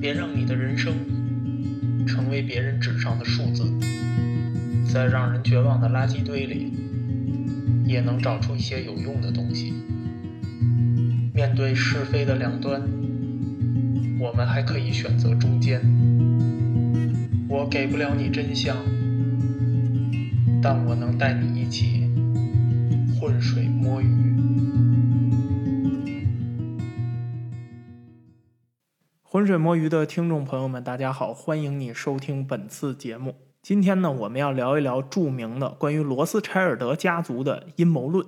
别让你的人生成为别人纸上的数字，在让人绝望的垃圾堆里，也能找出一些有用的东西。面对是非的两端，我们还可以选择中间。我给不了你真相，但我能带你一起浑水浑水摸鱼的听众朋友们，大家好，欢迎你收听本次节目。今天呢，我们要聊一聊著名的关于罗斯柴尔德家族的阴谋论。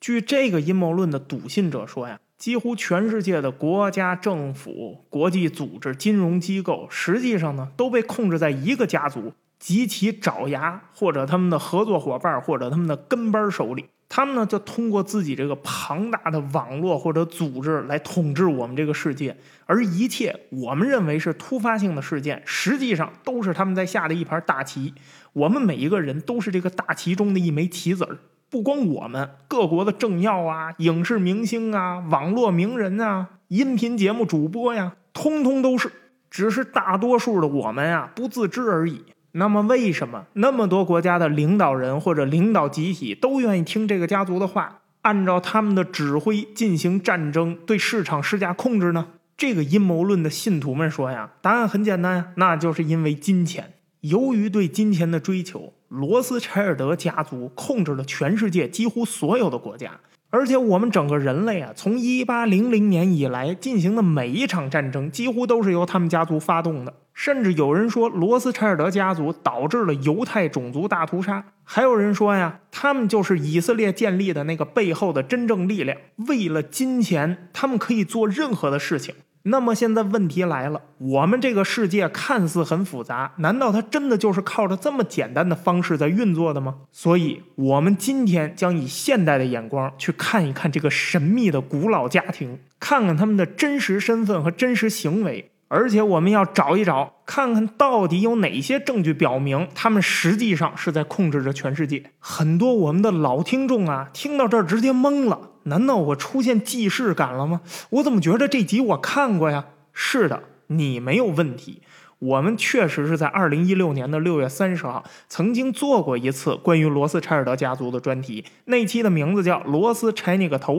据这个阴谋论的笃信者说呀，几乎全世界的国家、政府、国际组织、金融机构，实际上呢，都被控制在一个家族及其爪牙，或者他们的合作伙伴，或者他们的跟班手里。他们呢，就通过自己这个庞大的网络或者组织来统治我们这个世界，而一切我们认为是突发性的事件，实际上都是他们在下的一盘大棋。我们每一个人都是这个大棋中的一枚棋子儿，不光我们，各国的政要啊、影视明星啊、网络名人啊、音频节目主播呀，通通都是，只是大多数的我们啊不自知而已。那么，为什么那么多国家的领导人或者领导集体都愿意听这个家族的话，按照他们的指挥进行战争，对市场施加控制呢？这个阴谋论的信徒们说呀，答案很简单呀，那就是因为金钱。由于对金钱的追求，罗斯柴尔德家族控制了全世界几乎所有的国家。而且我们整个人类啊，从一八零零年以来进行的每一场战争，几乎都是由他们家族发动的。甚至有人说，罗斯柴尔德家族导致了犹太种族大屠杀。还有人说呀，他们就是以色列建立的那个背后的真正力量。为了金钱，他们可以做任何的事情。那么现在问题来了，我们这个世界看似很复杂，难道它真的就是靠着这么简单的方式在运作的吗？所以，我们今天将以现代的眼光去看一看这个神秘的古老家庭，看看他们的真实身份和真实行为。而且我们要找一找，看看到底有哪些证据表明他们实际上是在控制着全世界。很多我们的老听众啊，听到这儿直接懵了。难道我出现既视感了吗？我怎么觉得这集我看过呀？是的，你没有问题。我们确实是在二零一六年的六月三十号曾经做过一次关于罗斯柴尔德家族的专题，那期的名字叫《罗斯柴那个头》。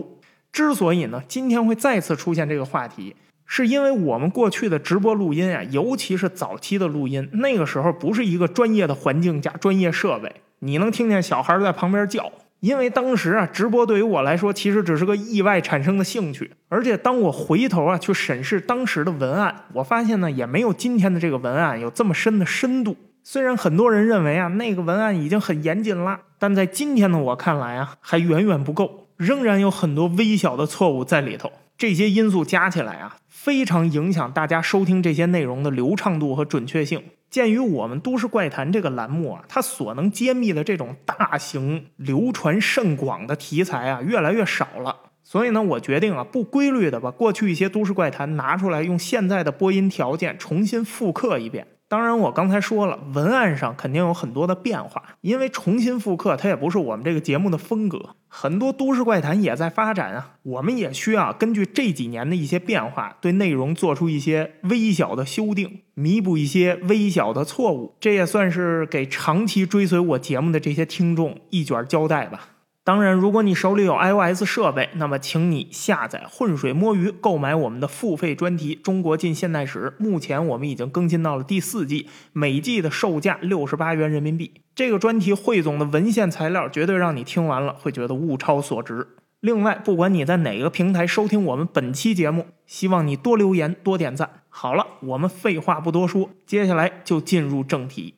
之所以呢，今天会再次出现这个话题。是因为我们过去的直播录音啊，尤其是早期的录音，那个时候不是一个专业的环境加专业设备，你能听见小孩在旁边叫。因为当时啊，直播对于我来说其实只是个意外产生的兴趣，而且当我回头啊去审视当时的文案，我发现呢也没有今天的这个文案有这么深的深度。虽然很多人认为啊那个文案已经很严谨了，但在今天的我看来啊还远远不够，仍然有很多微小的错误在里头。这些因素加起来啊。非常影响大家收听这些内容的流畅度和准确性。鉴于我们《都市怪谈》这个栏目啊，它所能揭秘的这种大型、流传甚广的题材啊，越来越少了，所以呢，我决定啊，不规律的把过去一些都市怪谈拿出来，用现在的播音条件重新复刻一遍。当然，我刚才说了，文案上肯定有很多的变化，因为重新复刻它也不是我们这个节目的风格。很多都市怪谈也在发展啊，我们也需要根据这几年的一些变化，对内容做出一些微小的修订，弥补一些微小的错误。这也算是给长期追随我节目的这些听众一卷交代吧。当然，如果你手里有 iOS 设备，那么请你下载浑水摸鱼，购买我们的付费专题《中国近现代史》。目前我们已经更新到了第四季，每季的售价六十八元人民币。这个专题汇总的文献材料，绝对让你听完了会觉得物超所值。另外，不管你在哪个平台收听我们本期节目，希望你多留言、多点赞。好了，我们废话不多说，接下来就进入正题。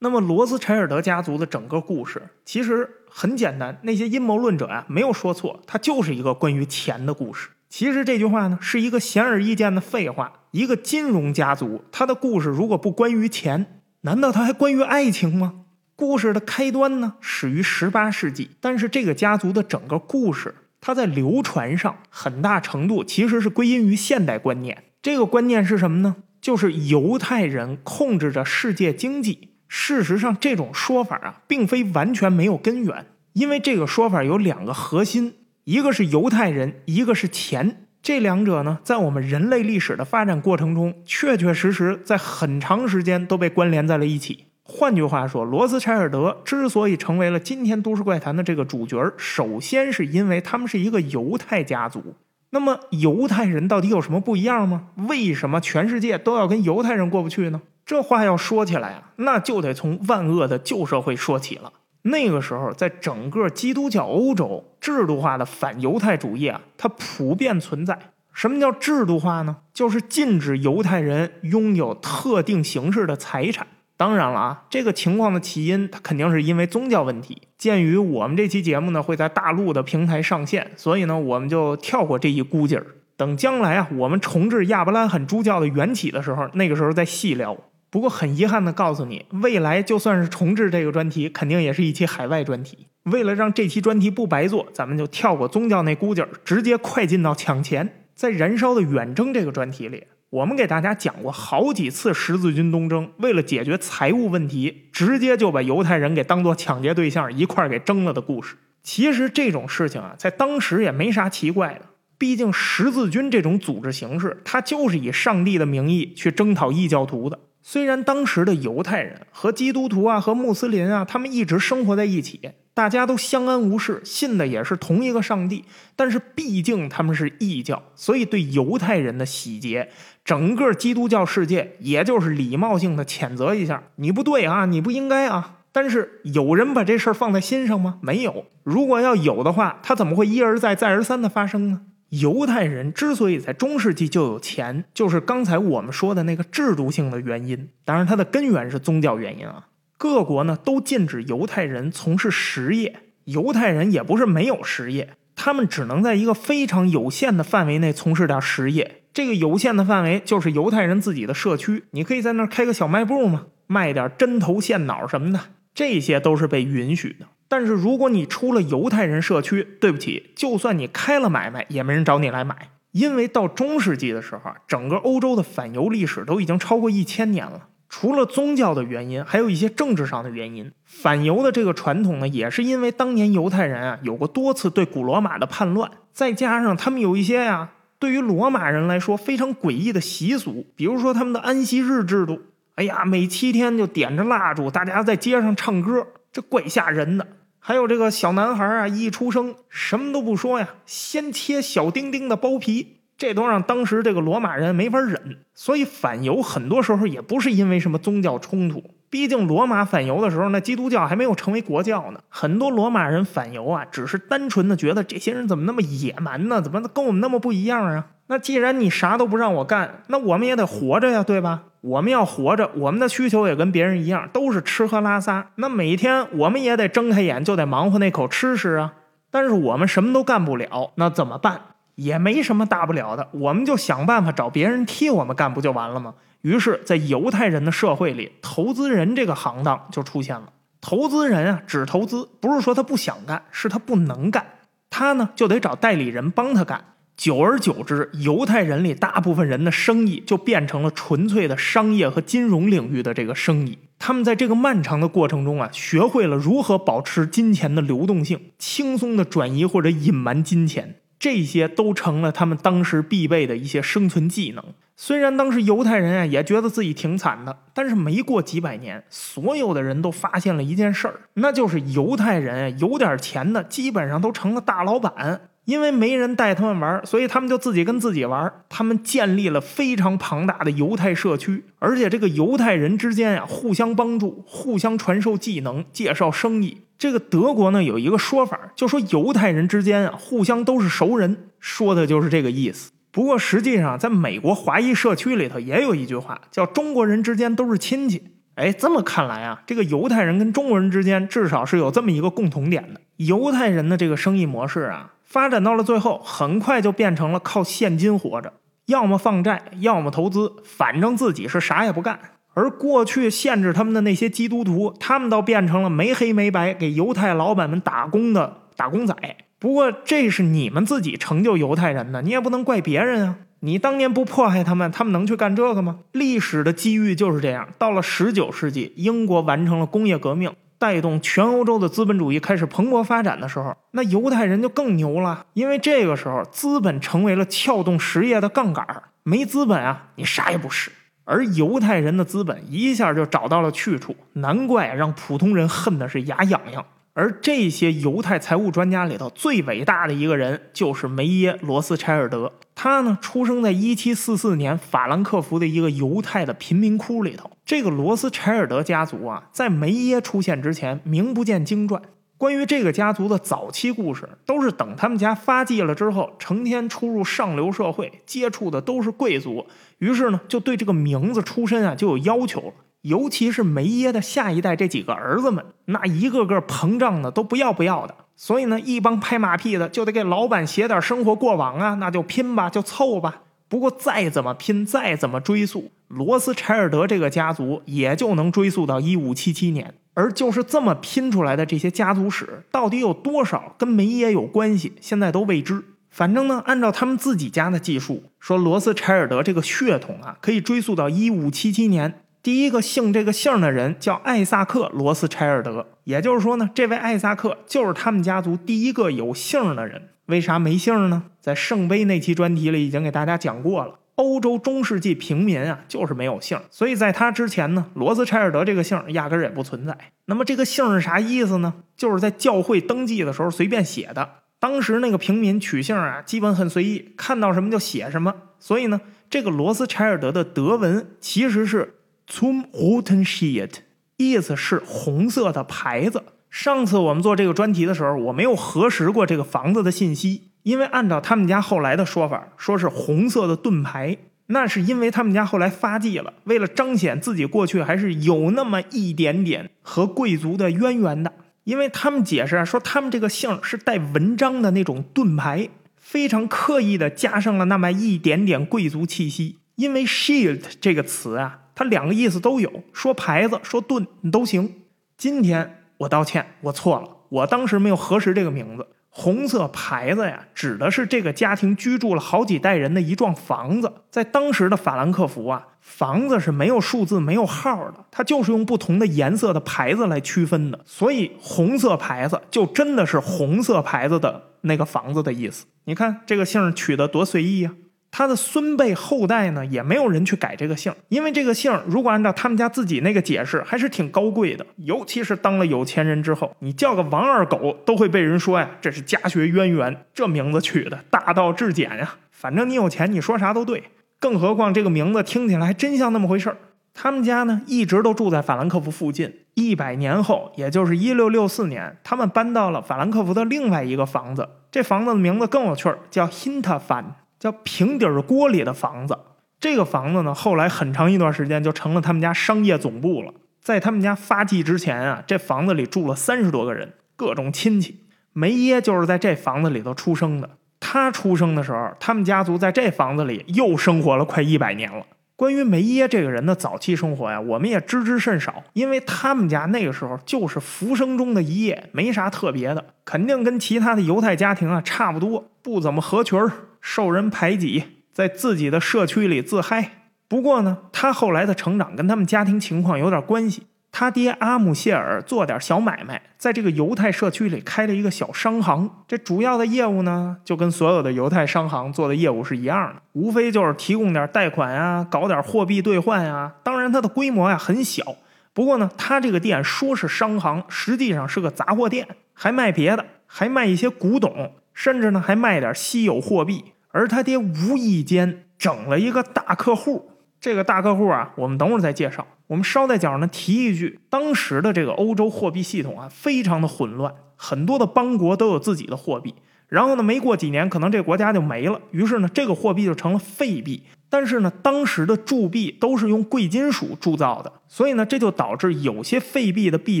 那么，罗斯柴尔德家族的整个故事其实很简单。那些阴谋论者呀，没有说错，它就是一个关于钱的故事。其实这句话呢，是一个显而易见的废话。一个金融家族，它的故事如果不关于钱，难道它还关于爱情吗？故事的开端呢，始于十八世纪，但是这个家族的整个故事，它在流传上很大程度其实是归因于现代观念。这个观念是什么呢？就是犹太人控制着世界经济。事实上，这种说法啊，并非完全没有根源，因为这个说法有两个核心，一个是犹太人，一个是钱。这两者呢，在我们人类历史的发展过程中，确确实实在很长时间都被关联在了一起。换句话说，罗斯柴尔德之所以成为了今天都市怪谈的这个主角，首先是因为他们是一个犹太家族。那么，犹太人到底有什么不一样吗？为什么全世界都要跟犹太人过不去呢？这话要说起来啊，那就得从万恶的旧社会说起了。那个时候，在整个基督教欧洲，制度化的反犹太主义啊，它普遍存在。什么叫制度化呢？就是禁止犹太人拥有特定形式的财产。当然了啊，这个情况的起因，它肯定是因为宗教问题。鉴于我们这期节目呢会在大陆的平台上线，所以呢我们就跳过这一估计儿。等将来啊我们重置亚伯拉罕诸教的缘起的时候，那个时候再细聊。不过很遗憾的告诉你，未来就算是重置这个专题，肯定也是一期海外专题。为了让这期专题不白做，咱们就跳过宗教那估计儿，直接快进到抢钱。在燃烧的远征这个专题里。我们给大家讲过好几次十字军东征，为了解决财务问题，直接就把犹太人给当做抢劫对象一块儿给征了的故事。其实这种事情啊，在当时也没啥奇怪的，毕竟十字军这种组织形式，它就是以上帝的名义去征讨异教徒的。虽然当时的犹太人和基督徒啊和穆斯林啊，他们一直生活在一起。大家都相安无事，信的也是同一个上帝，但是毕竟他们是异教，所以对犹太人的洗劫，整个基督教世界也就是礼貌性的谴责一下，你不对啊，你不应该啊。但是有人把这事儿放在心上吗？没有。如果要有的话，他怎么会一而再、再而三的发生呢？犹太人之所以在中世纪就有钱，就是刚才我们说的那个制度性的原因，当然它的根源是宗教原因啊。各国呢都禁止犹太人从事实业，犹太人也不是没有实业，他们只能在一个非常有限的范围内从事点实业。这个有限的范围就是犹太人自己的社区，你可以在那儿开个小卖部嘛，卖点针头线脑什么的，这些都是被允许的。但是如果你出了犹太人社区，对不起，就算你开了买卖，也没人找你来买，因为到中世纪的时候，整个欧洲的反犹历史都已经超过一千年了。除了宗教的原因，还有一些政治上的原因。反犹的这个传统呢，也是因为当年犹太人啊有过多次对古罗马的叛乱，再加上他们有一些呀对于罗马人来说非常诡异的习俗，比如说他们的安息日制度。哎呀，每七天就点着蜡烛，大家在街上唱歌，这怪吓人的。还有这个小男孩啊，一出生什么都不说呀，先切小丁丁的包皮。这都让当时这个罗马人没法忍，所以反犹很多时候也不是因为什么宗教冲突。毕竟罗马反犹的时候，那基督教还没有成为国教呢。很多罗马人反犹啊，只是单纯的觉得这些人怎么那么野蛮呢？怎么跟我们那么不一样啊？那既然你啥都不让我干，那我们也得活着呀，对吧？我们要活着，我们的需求也跟别人一样，都是吃喝拉撒。那每天我们也得睁开眼就得忙活那口吃食啊。但是我们什么都干不了，那怎么办？也没什么大不了的，我们就想办法找别人替我们干，不就完了吗？于是，在犹太人的社会里，投资人这个行当就出现了。投资人啊，只投资，不是说他不想干，是他不能干。他呢，就得找代理人帮他干。久而久之，犹太人里大部分人的生意就变成了纯粹的商业和金融领域的这个生意。他们在这个漫长的过程中啊，学会了如何保持金钱的流动性，轻松的转移或者隐瞒金钱。这些都成了他们当时必备的一些生存技能。虽然当时犹太人啊也觉得自己挺惨的，但是没过几百年，所有的人都发现了一件事儿，那就是犹太人有点钱的基本上都成了大老板。因为没人带他们玩，所以他们就自己跟自己玩。他们建立了非常庞大的犹太社区，而且这个犹太人之间呀互相帮助，互相传授技能，介绍生意。这个德国呢有一个说法，就说犹太人之间啊互相都是熟人，说的就是这个意思。不过实际上，在美国华裔社区里头也有一句话，叫中国人之间都是亲戚。哎，这么看来啊，这个犹太人跟中国人之间至少是有这么一个共同点的。犹太人的这个生意模式啊，发展到了最后，很快就变成了靠现金活着，要么放债，要么投资，反正自己是啥也不干。而过去限制他们的那些基督徒，他们倒变成了没黑没白给犹太老板们打工的打工仔。不过这是你们自己成就犹太人的，你也不能怪别人啊。你当年不迫害他们，他们能去干这个吗？历史的机遇就是这样。到了十九世纪，英国完成了工业革命，带动全欧洲的资本主义开始蓬勃发展的时候，那犹太人就更牛了，因为这个时候资本成为了撬动实业的杠杆儿，没资本啊，你啥也不是。而犹太人的资本一下就找到了去处，难怪让普通人恨的是牙痒痒。而这些犹太财务专家里头最伟大的一个人，就是梅耶·罗斯柴尔德。他呢，出生在1744年法兰克福的一个犹太的贫民窟里头。这个罗斯柴尔德家族啊，在梅耶出现之前，名不见经传。关于这个家族的早期故事，都是等他们家发迹了之后，成天出入上流社会，接触的都是贵族，于是呢，就对这个名字出身啊就有要求了。尤其是梅耶的下一代这几个儿子们，那一个个膨胀的都不要不要的。所以呢，一帮拍马屁的就得给老板写点生活过往啊，那就拼吧，就凑吧。不过再怎么拼，再怎么追溯，罗斯柴尔德这个家族也就能追溯到一五七七年。而就是这么拼出来的这些家族史，到底有多少跟梅耶有关系，现在都未知。反正呢，按照他们自己家的技术，说罗斯柴尔德这个血统啊，可以追溯到一五七七年。第一个姓这个姓的人叫艾萨克·罗斯柴尔德，也就是说呢，这位艾萨克就是他们家族第一个有姓的人。为啥没姓呢？在圣杯那期专题里已经给大家讲过了。欧洲中世纪平民啊，就是没有姓，所以在他之前呢，罗斯柴尔德这个姓压根儿也不存在。那么这个姓是啥意思呢？就是在教会登记的时候随便写的。当时那个平民取姓啊，基本很随意，看到什么就写什么。所以呢，这个罗斯柴尔德的德文其实是。Zum roten Schild，意思是红色的牌子。上次我们做这个专题的时候，我没有核实过这个房子的信息，因为按照他们家后来的说法，说是红色的盾牌。那是因为他们家后来发迹了，为了彰显自己过去还是有那么一点点和贵族的渊源的。因为他们解释啊说，他们这个姓是带文章的那种盾牌，非常刻意的加上了那么一点点贵族气息。因为 Shield 这个词啊。它两个意思都有，说牌子说盾都行。今天我道歉，我错了，我当时没有核实这个名字。红色牌子呀，指的是这个家庭居住了好几代人的一幢房子。在当时的法兰克福啊，房子是没有数字、没有号的，它就是用不同的颜色的牌子来区分的。所以红色牌子就真的是红色牌子的那个房子的意思。你看这个姓取得多随意呀！他的孙辈后代呢，也没有人去改这个姓，因为这个姓如果按照他们家自己那个解释，还是挺高贵的。尤其是当了有钱人之后，你叫个王二狗，都会被人说呀，这是家学渊源，这名字取的大道至简呀。反正你有钱，你说啥都对。更何况这个名字听起来还真像那么回事儿。他们家呢，一直都住在法兰克福附近。一百年后，也就是一六六四年，他们搬到了法兰克福的另外一个房子。这房子的名字更有趣儿，叫 Hinterfan。叫平底儿锅里的房子，这个房子呢，后来很长一段时间就成了他们家商业总部了。在他们家发迹之前啊，这房子里住了三十多个人，各种亲戚。梅耶就是在这房子里头出生的。他出生的时候，他们家族在这房子里又生活了快一百年了。关于梅耶这个人的早期生活呀，我们也知之甚少，因为他们家那个时候就是浮生中的一夜，没啥特别的，肯定跟其他的犹太家庭啊差不多，不怎么合群儿。受人排挤，在自己的社区里自嗨。不过呢，他后来的成长跟他们家庭情况有点关系。他爹阿姆谢尔做点小买卖，在这个犹太社区里开了一个小商行。这主要的业务呢，就跟所有的犹太商行做的业务是一样的，无非就是提供点贷款呀，搞点货币兑换呀。当然，它的规模呀很小。不过呢，他这个店说是商行，实际上是个杂货店，还卖别的，还卖一些古董，甚至呢还卖点稀有货币。而他爹无意间整了一个大客户，这个大客户啊，我们等会儿再介绍。我们捎带脚呢提一句，当时的这个欧洲货币系统啊，非常的混乱，很多的邦国都有自己的货币。然后呢，没过几年，可能这国家就没了，于是呢，这个货币就成了废币。但是呢，当时的铸币都是用贵金属铸造的，所以呢，这就导致有些废币的币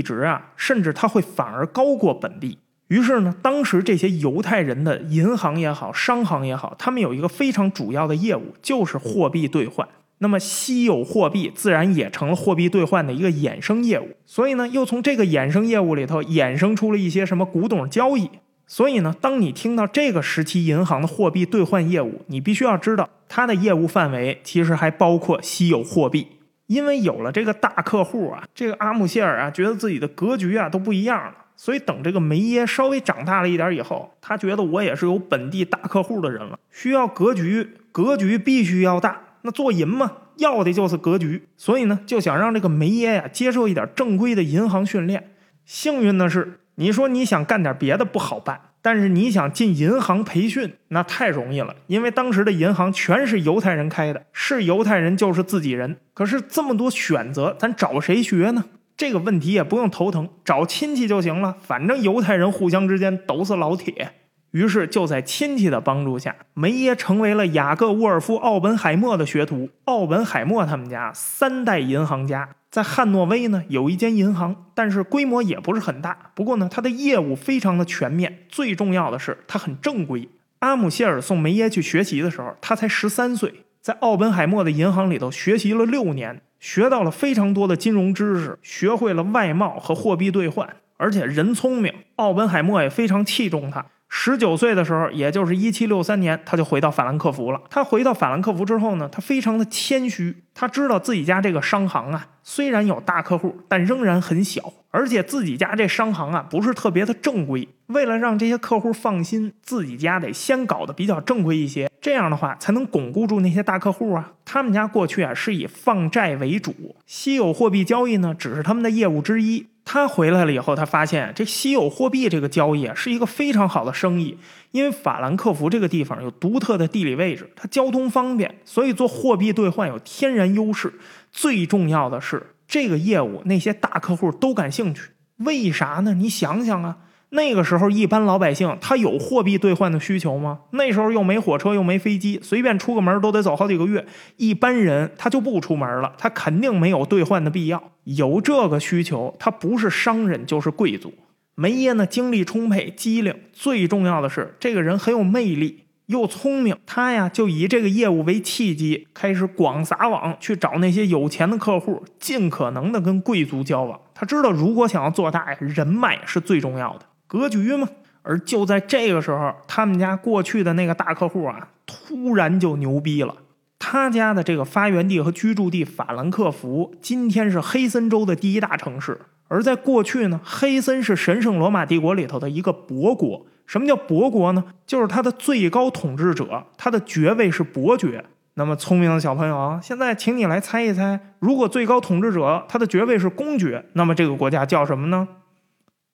值啊，甚至它会反而高过本币。于是呢，当时这些犹太人的银行也好，商行也好，他们有一个非常主要的业务，就是货币兑换。那么稀有货币自然也成了货币兑换的一个衍生业务。所以呢，又从这个衍生业务里头衍生出了一些什么古董交易。所以呢，当你听到这个时期银行的货币兑换业务，你必须要知道它的业务范围其实还包括稀有货币。因为有了这个大客户啊，这个阿姆谢尔啊，觉得自己的格局啊都不一样了。所以等这个梅耶稍微长大了一点以后，他觉得我也是有本地大客户的人了，需要格局，格局必须要大。那做银嘛，要的就是格局。所以呢，就想让这个梅耶呀接受一点正规的银行训练。幸运的是，你说你想干点别的不好办。但是你想进银行培训，那太容易了，因为当时的银行全是犹太人开的，是犹太人就是自己人。可是这么多选择，咱找谁学呢？这个问题也不用头疼，找亲戚就行了，反正犹太人互相之间都是老铁。于是就在亲戚的帮助下，梅耶成为了雅各·沃尔夫·奥本海默的学徒。奥本海默他们家三代银行家。在汉诺威呢，有一间银行，但是规模也不是很大。不过呢，它的业务非常的全面，最重要的是它很正规。阿姆谢尔送梅耶去学习的时候，他才十三岁，在奥本海默的银行里头学习了六年，学到了非常多的金融知识，学会了外贸和货币兑换，而且人聪明，奥本海默也非常器重他。十九岁的时候，也就是一七六三年，他就回到法兰克福了。他回到法兰克福之后呢，他非常的谦虚，他知道自己家这个商行啊，虽然有大客户，但仍然很小，而且自己家这商行啊不是特别的正规。为了让这些客户放心，自己家得先搞得比较正规一些，这样的话才能巩固住那些大客户啊。他们家过去啊是以放债为主，稀有货币交易呢只是他们的业务之一。他回来了以后，他发现这稀有货币这个交易是一个非常好的生意，因为法兰克福这个地方有独特的地理位置，它交通方便，所以做货币兑换有天然优势。最重要的是，这个业务那些大客户都感兴趣，为啥呢？你想想啊。那个时候，一般老百姓他有货币兑换的需求吗？那时候又没火车，又没飞机，随便出个门都得走好几个月。一般人他就不出门了，他肯定没有兑换的必要。有这个需求，他不是商人就是贵族。梅耶呢，精力充沛，机灵，最重要的是这个人很有魅力，又聪明。他呀，就以这个业务为契机，开始广撒网去找那些有钱的客户，尽可能的跟贵族交往。他知道，如果想要做大呀，人脉是最重要的。格局嘛，而就在这个时候，他们家过去的那个大客户啊，突然就牛逼了。他家的这个发源地和居住地法兰克福，今天是黑森州的第一大城市。而在过去呢，黑森是神圣罗马帝国里头的一个伯国。什么叫伯国呢？就是他的最高统治者，他的爵位是伯爵。那么聪明的小朋友啊，现在请你来猜一猜，如果最高统治者他的爵位是公爵，那么这个国家叫什么呢？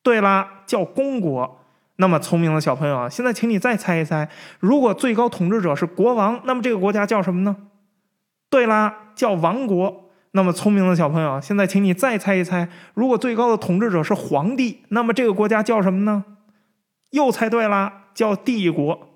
对啦，叫公国。那么聪明的小朋友啊，现在请你再猜一猜，如果最高统治者是国王，那么这个国家叫什么呢？对啦，叫王国。那么聪明的小朋友，现在请你再猜一猜，如果最高的统治者是皇帝，那么这个国家叫什么呢？又猜对啦，叫帝国。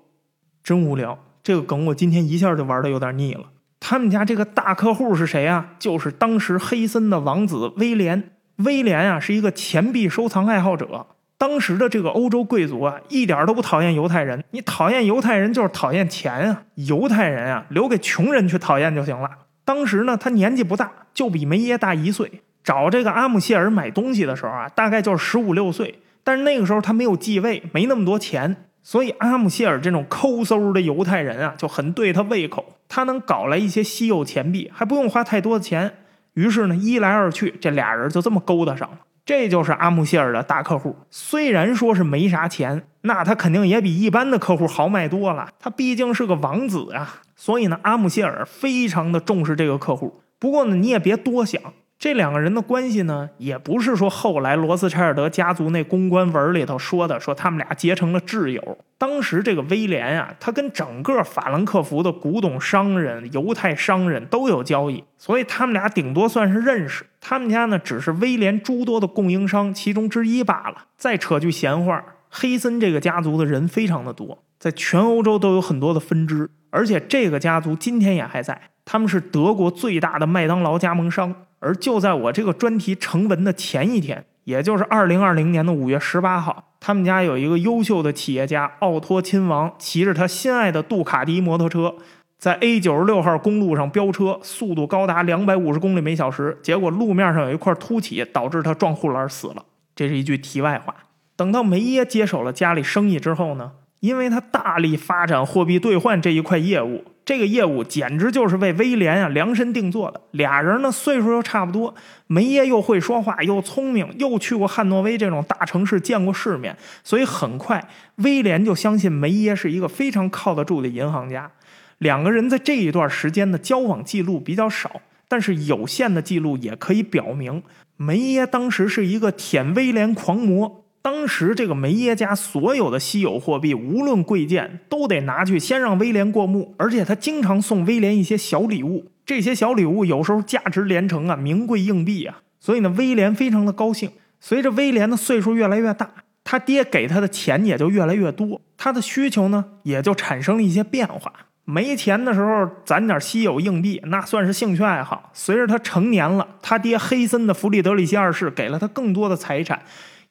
真无聊，这个梗我今天一下就玩的有点腻了。他们家这个大客户是谁啊？就是当时黑森的王子威廉。威廉啊，是一个钱币收藏爱好者。当时的这个欧洲贵族啊，一点都不讨厌犹太人。你讨厌犹太人，就是讨厌钱啊。犹太人啊，留给穷人去讨厌就行了。当时呢，他年纪不大，就比梅耶大一岁。找这个阿姆谢尔买东西的时候啊，大概就是十五六岁。但是那个时候他没有继位，没那么多钱，所以阿姆谢尔这种抠搜的犹太人啊，就很对他胃口。他能搞来一些稀有钱币，还不用花太多的钱。于是呢，一来二去，这俩人就这么勾搭上了。这就是阿姆谢尔的大客户。虽然说是没啥钱，那他肯定也比一般的客户豪迈多了。他毕竟是个王子啊，所以呢，阿姆谢尔非常的重视这个客户。不过呢，你也别多想。这两个人的关系呢，也不是说后来罗斯柴尔德家族那公关文里头说的，说他们俩结成了挚友。当时这个威廉啊，他跟整个法兰克福的古董商人、犹太商人都有交易，所以他们俩顶多算是认识。他们家呢，只是威廉诸多的供应商其中之一罢了。再扯句闲话，黑森这个家族的人非常的多，在全欧洲都有很多的分支，而且这个家族今天也还在。他们是德国最大的麦当劳加盟商。而就在我这个专题成文的前一天，也就是二零二零年的五月十八号，他们家有一个优秀的企业家奥托亲王，骑着他心爱的杜卡迪摩托车，在 A 九十六号公路上飙车，速度高达两百五十公里每小时，结果路面上有一块凸起，导致他撞护栏死了。这是一句题外话。等到梅耶接手了家里生意之后呢，因为他大力发展货币兑换这一块业务。这个业务简直就是为威廉啊量身定做的。俩人呢岁数又差不多，梅耶又会说话，又聪明，又去过汉诺威这种大城市见过世面，所以很快威廉就相信梅耶是一个非常靠得住的银行家。两个人在这一段时间的交往记录比较少，但是有限的记录也可以表明，梅耶当时是一个舔威廉狂魔。当时这个梅耶家所有的稀有货币，无论贵贱，都得拿去先让威廉过目，而且他经常送威廉一些小礼物，这些小礼物有时候价值连城啊，名贵硬币啊。所以呢，威廉非常的高兴。随着威廉的岁数越来越大，他爹给他的钱也就越来越多，他的需求呢也就产生了一些变化。没钱的时候攒点稀有硬币，那算是兴趣爱好。随着他成年了，他爹黑森的弗里德里希二世给了他更多的财产。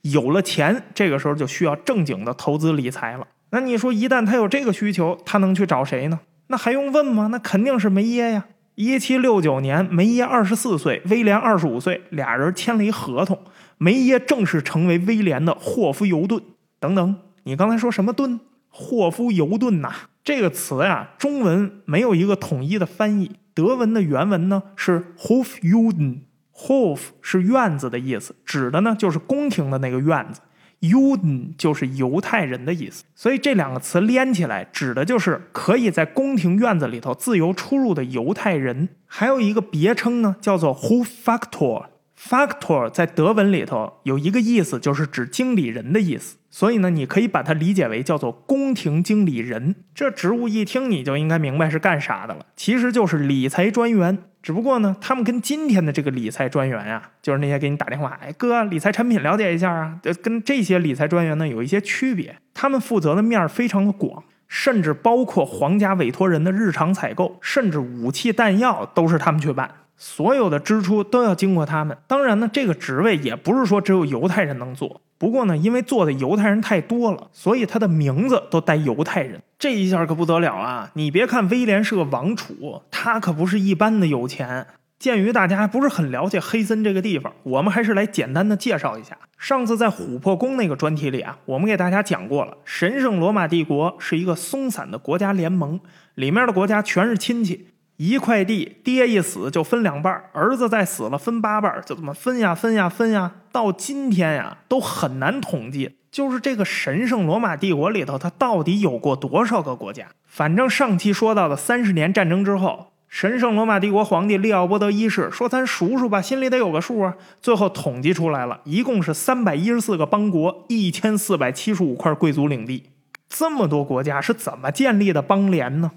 有了钱，这个时候就需要正经的投资理财了。那你说，一旦他有这个需求，他能去找谁呢？那还用问吗？那肯定是梅耶呀。一七六九年，梅耶二十四岁，威廉二十五岁，俩人签了一合同，梅耶正式成为威廉的霍夫尤顿。等等，你刚才说什么顿？霍夫尤顿呐？这个词呀，中文没有一个统一的翻译，德文的原文呢是 Hofjuden。Hof 是院子的意思，指的呢就是宫廷的那个院子。Uden 就是犹太人的意思，所以这两个词连起来，指的就是可以在宫廷院子里头自由出入的犹太人。还有一个别称呢，叫做 Hoffactor。Factor 在德文里头有一个意思，就是指经理人的意思。所以呢，你可以把它理解为叫做宫廷经理人。这职务一听你就应该明白是干啥的了，其实就是理财专员。只不过呢，他们跟今天的这个理财专员呀，就是那些给你打电话，哎哥，理财产品了解一下啊，跟这些理财专员呢有一些区别。他们负责的面儿非常的广，甚至包括皇家委托人的日常采购，甚至武器弹药都是他们去办。所有的支出都要经过他们。当然呢，这个职位也不是说只有犹太人能做。不过呢，因为做的犹太人太多了，所以他的名字都带犹太人。这一下可不得了啊！你别看威廉是个王储，他可不是一般的有钱。鉴于大家不是很了解黑森这个地方，我们还是来简单的介绍一下。上次在琥珀宫那个专题里啊，我们给大家讲过了，神圣罗马帝国是一个松散的国家联盟，里面的国家全是亲戚。一块地，爹一死就分两半儿子再死了分八半儿，就这么分呀分呀分呀，到今天呀都很难统计，就是这个神圣罗马帝国里头，它到底有过多少个国家？反正上期说到的三十年战争之后，神圣罗马帝国皇帝利奥波德一世说：“咱数数吧，心里得有个数啊。”最后统计出来了，一共是三百一十四个邦国，一千四百七十五块贵族领地。这么多国家是怎么建立的邦联呢？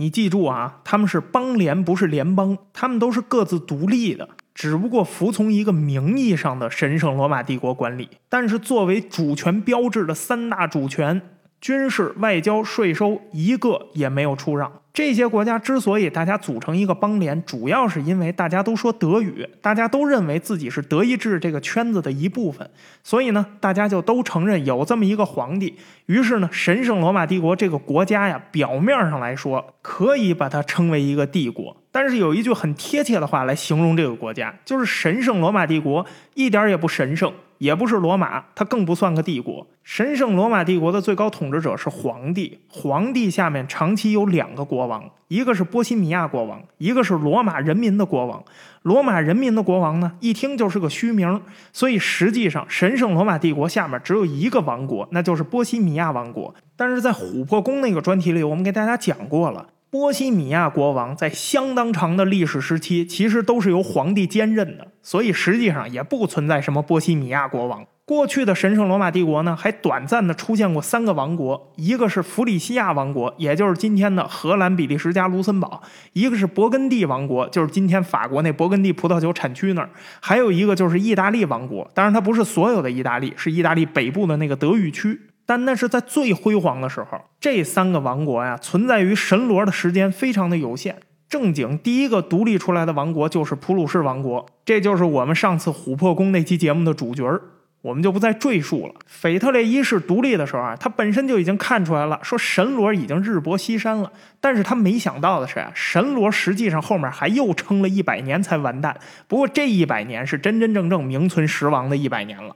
你记住啊，他们是邦联，不是联邦，他们都是各自独立的，只不过服从一个名义上的神圣罗马帝国管理。但是作为主权标志的三大主权——军事、外交、税收，一个也没有出让。这些国家之所以大家组成一个邦联，主要是因为大家都说德语，大家都认为自己是德意志这个圈子的一部分，所以呢，大家就都承认有这么一个皇帝。于是呢，神圣罗马帝国这个国家呀，表面上来说可以把它称为一个帝国，但是有一句很贴切的话来形容这个国家，就是神圣罗马帝国一点也不神圣。也不是罗马，它更不算个帝国。神圣罗马帝国的最高统治者是皇帝，皇帝下面长期有两个国国王，一个是波西米亚国王，一个是罗马人民的国王。罗马人民的国王呢，一听就是个虚名，所以实际上神圣罗马帝国下面只有一个王国，那就是波西米亚王国。但是在琥珀宫那个专题里，我们给大家讲过了。波西米亚国王在相当长的历史时期，其实都是由皇帝兼任的，所以实际上也不存在什么波西米亚国王。过去的神圣罗马帝国呢，还短暂的出现过三个王国，一个是弗里西亚王国，也就是今天的荷兰、比利时加卢森堡；一个是勃艮第王国，就是今天法国那勃艮第葡萄酒产区那儿；还有一个就是意大利王国，当然它不是所有的意大利，是意大利北部的那个德语区。但那是在最辉煌的时候，这三个王国呀，存在于神罗的时间非常的有限。正经第一个独立出来的王国就是普鲁士王国，这就是我们上次琥珀宫那期节目的主角儿，我们就不再赘述了。腓特烈一世独立的时候啊，他本身就已经看出来了，说神罗已经日薄西山了。但是他没想到的是啊，神罗实际上后面还又撑了一百年才完蛋。不过这一百年是真真正正名存实亡的一百年了。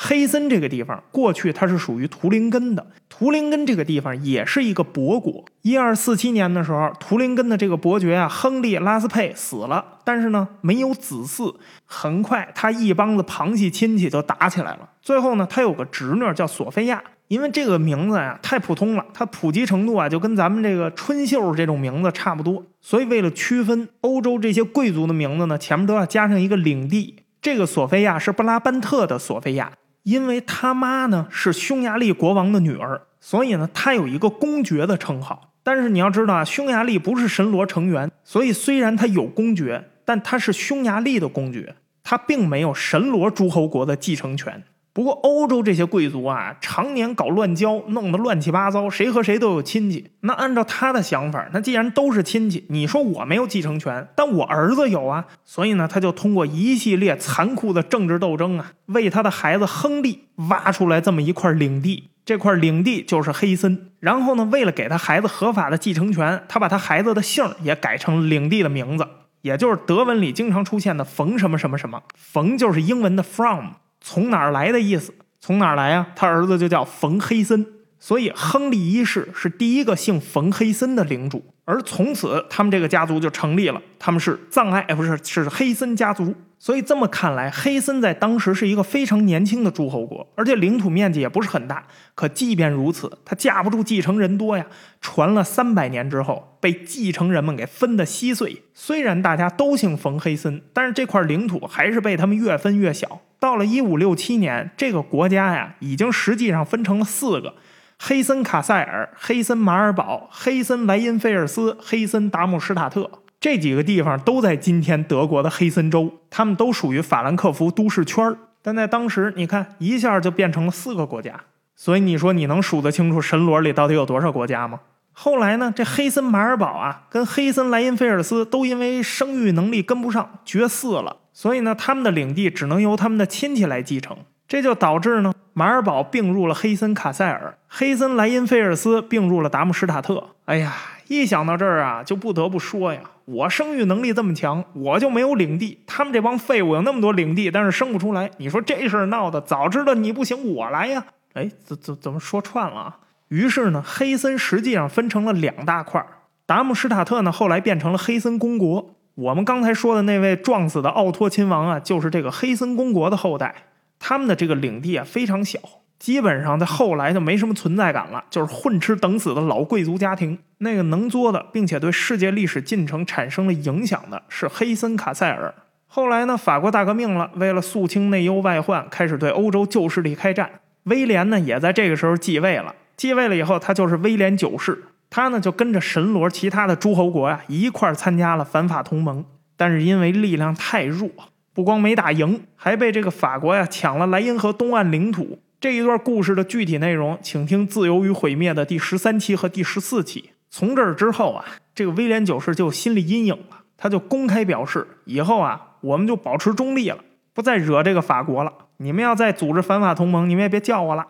黑森这个地方过去它是属于图林根的，图林根这个地方也是一个伯国。一二四七年的时候，图林根的这个伯爵啊，亨利·拉斯佩死了，但是呢没有子嗣。很快，他一帮子旁系亲戚就打起来了。最后呢，他有个侄女叫索菲亚，因为这个名字呀太普通了，它普及程度啊就跟咱们这个春秀这种名字差不多。所以为了区分欧洲这些贵族的名字呢，前面都要加上一个领地。这个索菲亚是布拉班特的索菲亚。因为他妈呢是匈牙利国王的女儿，所以呢他有一个公爵的称号。但是你要知道啊，匈牙利不是神罗成员，所以虽然他有公爵，但他是匈牙利的公爵，他并没有神罗诸侯国的继承权。不过，欧洲这些贵族啊，常年搞乱交，弄得乱七八糟，谁和谁都有亲戚。那按照他的想法，那既然都是亲戚，你说我没有继承权，但我儿子有啊。所以呢，他就通过一系列残酷的政治斗争啊，为他的孩子亨利挖出来这么一块领地。这块领地就是黑森。然后呢，为了给他孩子合法的继承权，他把他孩子的姓也改成领地的名字，也就是德文里经常出现的冯什么什么什么。冯就是英文的 from。从哪儿来的意思？从哪儿来啊？他儿子就叫冯黑森，所以亨利一世是第一个姓冯黑森的领主，而从此他们这个家族就成立了。他们是藏爱，不是是黑森家族。所以这么看来，黑森在当时是一个非常年轻的诸侯国，而且领土面积也不是很大。可即便如此，他架不住继承人多呀。传了三百年之后，被继承人们给分得稀碎。虽然大家都姓冯黑森，但是这块领土还是被他们越分越小。到了一五六七年，这个国家呀，已经实际上分成了四个：黑森卡塞尔、黑森马尔堡、黑森莱因菲尔斯、黑森达姆施塔特。这几个地方都在今天德国的黑森州，他们都属于法兰克福都市圈儿但在当时，你看一下就变成了四个国家。所以你说你能数得清楚神罗里到底有多少国家吗？后来呢，这黑森马尔堡啊，跟黑森莱因菲尔斯都因为生育能力跟不上，绝嗣了。所以呢，他们的领地只能由他们的亲戚来继承，这就导致呢，马尔堡并入了黑森卡塞尔，黑森莱因菲尔斯并入了达姆施塔特。哎呀，一想到这儿啊，就不得不说呀，我生育能力这么强，我就没有领地，他们这帮废物有那么多领地，但是生不出来。你说这事儿闹的，早知道你不行，我来呀！哎，怎怎怎么说串了啊？于是呢，黑森实际上分成了两大块儿，达姆施塔特呢，后来变成了黑森公国。我们刚才说的那位撞死的奥托亲王啊，就是这个黑森公国的后代。他们的这个领地啊非常小，基本上在后来就没什么存在感了，就是混吃等死的老贵族家庭。那个能作的，并且对世界历史进程产生了影响的是黑森卡塞尔。后来呢，法国大革命了，为了肃清内忧外患，开始对欧洲旧势力开战。威廉呢，也在这个时候继位了。继位了以后，他就是威廉九世。他呢就跟着神罗其他的诸侯国呀一块儿参加了反法同盟，但是因为力量太弱，不光没打赢，还被这个法国呀抢了莱茵河东岸领土。这一段故事的具体内容，请听《自由与毁灭》的第十三期和第十四期。从这儿之后啊，这个威廉九世就有心理阴影了，他就公开表示，以后啊我们就保持中立了，不再惹这个法国了。你们要再组织反法同盟，你们也别叫我了。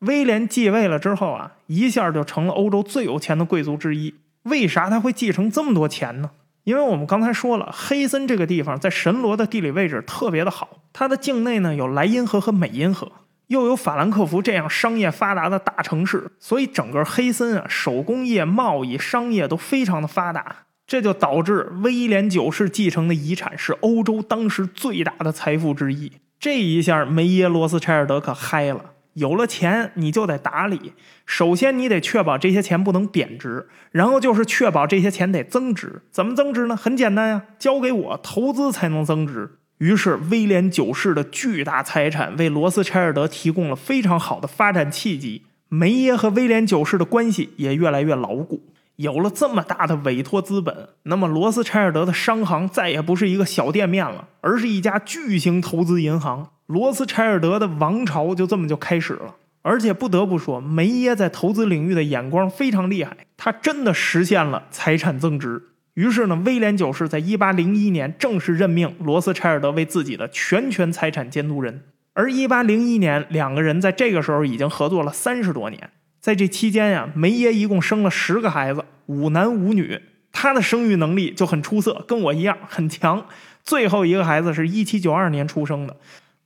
威廉继位了之后啊，一下就成了欧洲最有钱的贵族之一。为啥他会继承这么多钱呢？因为我们刚才说了，黑森这个地方在神罗的地理位置特别的好，它的境内呢有莱茵河和美茵河，又有法兰克福这样商业发达的大城市，所以整个黑森啊，手工业、贸易、商业都非常的发达。这就导致威廉九世继承的遗产是欧洲当时最大的财富之一。这一下，梅耶罗斯柴尔德可嗨了。有了钱，你就得打理。首先，你得确保这些钱不能贬值，然后就是确保这些钱得增值。怎么增值呢？很简单呀，交给我投资才能增值。于是，威廉九世的巨大财产为罗斯柴尔德提供了非常好的发展契机。梅耶和威廉九世的关系也越来越牢固。有了这么大的委托资本，那么罗斯柴尔德的商行再也不是一个小店面了，而是一家巨型投资银行。罗斯柴尔德的王朝就这么就开始了，而且不得不说，梅耶在投资领域的眼光非常厉害，他真的实现了财产增值。于是呢，威廉九世在一八零一年正式任命罗斯柴尔德为自己的全权财产监督人，而一八零一年，两个人在这个时候已经合作了三十多年。在这期间呀，梅耶一共生了十个孩子，五男五女，他的生育能力就很出色，跟我一样很强。最后一个孩子是一七九二年出生的。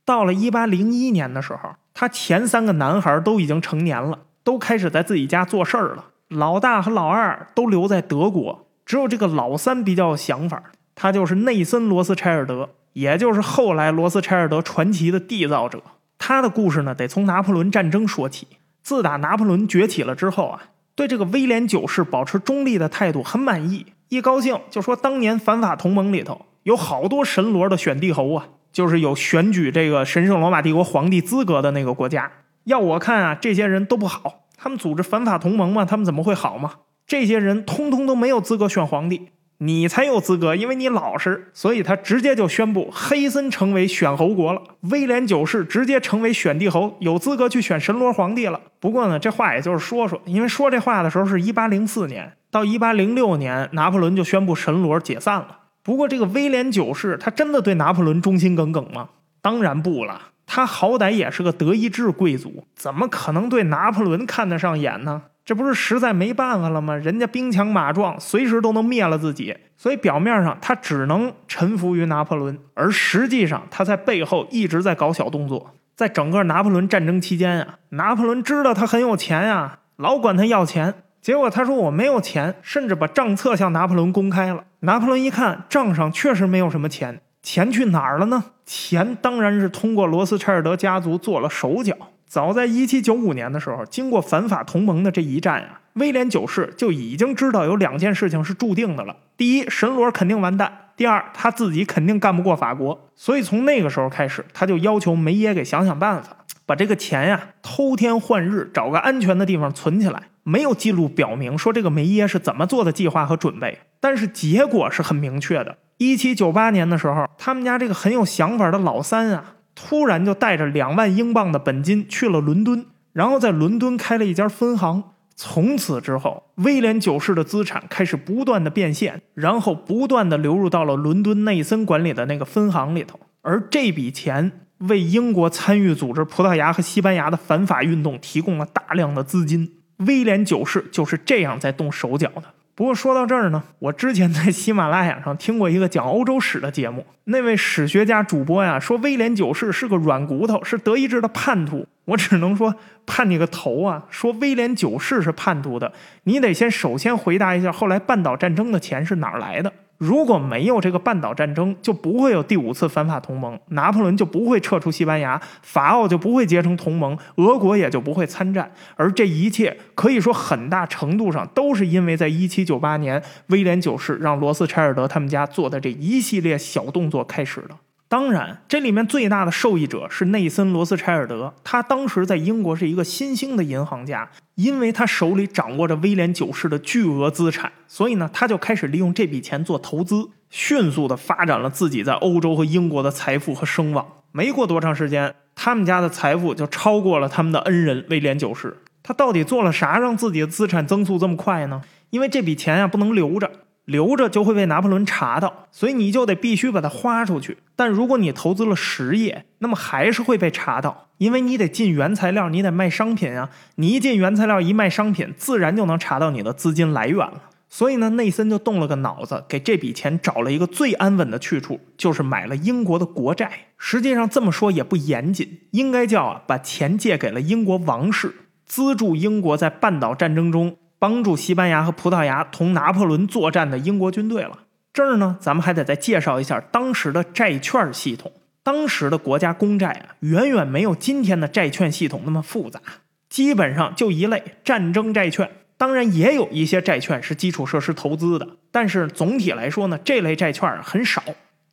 到了一八零一年的时候，他前三个男孩都已经成年了，都开始在自己家做事儿了。老大和老二都留在德国，只有这个老三比较有想法。他就是内森·罗斯柴尔德，也就是后来罗斯柴尔德传奇的缔造者。他的故事呢，得从拿破仑战争说起。自打拿破仑崛起了之后啊，对这个威廉九世保持中立的态度很满意。一高兴就说，当年反法同盟里头有好多神罗的选帝侯啊，就是有选举这个神圣罗马帝国皇帝资格的那个国家。要我看啊，这些人都不好。他们组织反法同盟嘛，他们怎么会好嘛？这些人通通都没有资格选皇帝。你才有资格，因为你老实，所以他直接就宣布黑森成为选侯国了。威廉九世直接成为选帝侯，有资格去选神罗皇帝了。不过呢，这话也就是说说，因为说这话的时候是一八零四年到一八零六年，拿破仑就宣布神罗解散了。不过这个威廉九世他真的对拿破仑忠心耿耿吗？当然不了，他好歹也是个德意志贵族，怎么可能对拿破仑看得上眼呢？这不是实在没办法了吗？人家兵强马壮，随时都能灭了自己，所以表面上他只能臣服于拿破仑，而实际上他在背后一直在搞小动作。在整个拿破仑战争期间啊，拿破仑知道他很有钱呀，老管他要钱。结果他说我没有钱，甚至把账册向拿破仑公开了。拿破仑一看账上确实没有什么钱，钱去哪儿了呢？钱当然是通过罗斯柴尔德家族做了手脚。早在一七九五年的时候，经过反法同盟的这一战啊，威廉九世就已经知道有两件事情是注定的了：第一，神罗肯定完蛋；第二，他自己肯定干不过法国。所以从那个时候开始，他就要求梅耶给想想办法，把这个钱呀偷天换日，找个安全的地方存起来。没有记录表明说这个梅耶是怎么做的计划和准备，但是结果是很明确的。一七九八年的时候，他们家这个很有想法的老三啊。突然就带着两万英镑的本金去了伦敦，然后在伦敦开了一家分行。从此之后，威廉九世的资产开始不断的变现，然后不断的流入到了伦敦内森管理的那个分行里头。而这笔钱为英国参与组织葡萄牙和西班牙的反法运动提供了大量的资金。威廉九世就是这样在动手脚的。不过说到这儿呢，我之前在喜马拉雅上听过一个讲欧洲史的节目，那位史学家主播呀说威廉九世是个软骨头，是德意志的叛徒。我只能说叛你个头啊！说威廉九世是叛徒的，你得先首先回答一下，后来半岛战争的钱是哪儿来的？如果没有这个半岛战争，就不会有第五次反法同盟，拿破仑就不会撤出西班牙，法奥就不会结成同盟，俄国也就不会参战。而这一切可以说很大程度上都是因为在一七九八年威廉九世让罗斯柴尔德他们家做的这一系列小动作开始的。当然，这里面最大的受益者是内森·罗斯柴尔德。他当时在英国是一个新兴的银行家，因为他手里掌握着威廉九世的巨额资产，所以呢，他就开始利用这笔钱做投资，迅速的发展了自己在欧洲和英国的财富和声望。没过多长时间，他们家的财富就超过了他们的恩人威廉九世。他到底做了啥，让自己的资产增速这么快呢？因为这笔钱呀，不能留着。留着就会被拿破仑查到，所以你就得必须把它花出去。但如果你投资了实业，那么还是会被查到，因为你得进原材料，你得卖商品啊。你一进原材料，一卖商品，自然就能查到你的资金来源了。所以呢，内森就动了个脑子，给这笔钱找了一个最安稳的去处，就是买了英国的国债。实际上这么说也不严谨，应该叫啊，把钱借给了英国王室，资助英国在半岛战争中。帮助西班牙和葡萄牙同拿破仑作战的英国军队了。这儿呢，咱们还得再介绍一下当时的债券系统。当时的国家公债啊，远远没有今天的债券系统那么复杂，基本上就一类战争债券。当然，也有一些债券是基础设施投资的，但是总体来说呢，这类债券很少。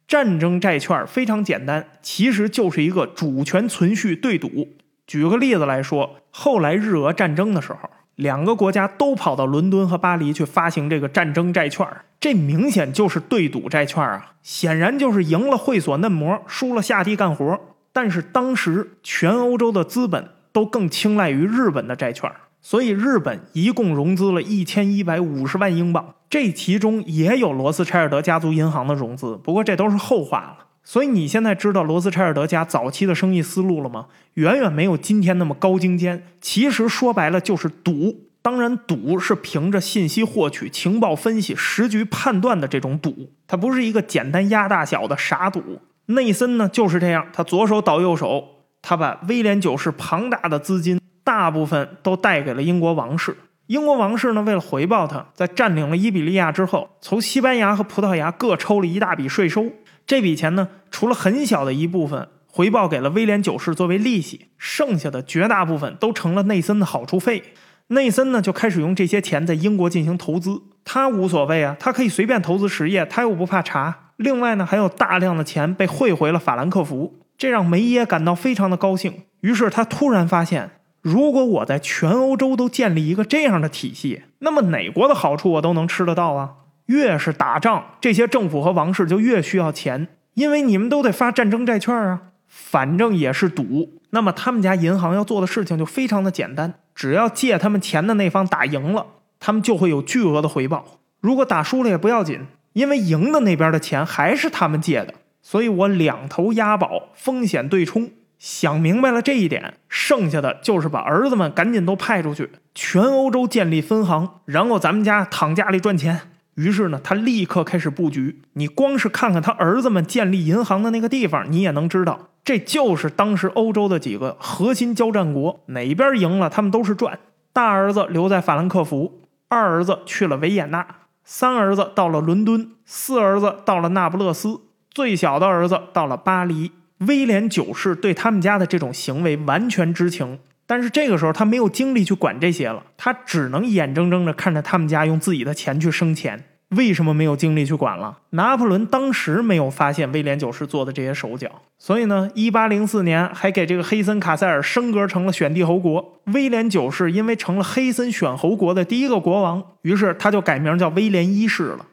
战争债券非常简单，其实就是一个主权存续对赌。举个例子来说，后来日俄战争的时候。两个国家都跑到伦敦和巴黎去发行这个战争债券，这明显就是对赌债券啊！显然就是赢了会所嫩模，输了下地干活。但是当时全欧洲的资本都更青睐于日本的债券，所以日本一共融资了一千一百五十万英镑，这其中也有罗斯柴尔德家族银行的融资。不过这都是后话了。所以你现在知道罗斯柴尔德家早期的生意思路了吗？远远没有今天那么高精尖。其实说白了就是赌，当然赌是凭着信息获取、情报分析、时局判断的这种赌，它不是一个简单压大小的傻赌。内森呢就是这样，他左手倒右手，他把威廉九世庞大的资金大部分都带给了英国王室。英国王室呢，为了回报他，在占领了伊比利亚之后，从西班牙和葡萄牙各抽了一大笔税收。这笔钱呢，除了很小的一部分回报给了威廉九世作为利息，剩下的绝大部分都成了内森的好处费。内森呢，就开始用这些钱在英国进行投资。他无所谓啊，他可以随便投资实业，他又不怕查。另外呢，还有大量的钱被汇回了法兰克福，这让梅耶感到非常的高兴。于是他突然发现。如果我在全欧洲都建立一个这样的体系，那么哪国的好处我都能吃得到啊！越是打仗，这些政府和王室就越需要钱，因为你们都得发战争债券啊，反正也是赌。那么他们家银行要做的事情就非常的简单，只要借他们钱的那方打赢了，他们就会有巨额的回报；如果打输了也不要紧，因为赢的那边的钱还是他们借的，所以我两头押宝，风险对冲。想明白了这一点，剩下的就是把儿子们赶紧都派出去，全欧洲建立分行，然后咱们家躺家里赚钱。于是呢，他立刻开始布局。你光是看看他儿子们建立银行的那个地方，你也能知道，这就是当时欧洲的几个核心交战国，哪边赢了，他们都是赚。大儿子留在法兰克福，二儿子去了维也纳，三儿子到了伦敦，四儿子到了那不勒斯，最小的儿子到了巴黎。威廉九世对他们家的这种行为完全知情，但是这个时候他没有精力去管这些了，他只能眼睁睁地看着他们家用自己的钱去生钱。为什么没有精力去管了？拿破仑当时没有发现威廉九世做的这些手脚，所以呢，一八零四年还给这个黑森卡塞尔升格成了选帝侯国。威廉九世因为成了黑森选侯国的第一个国王，于是他就改名叫威廉一世了。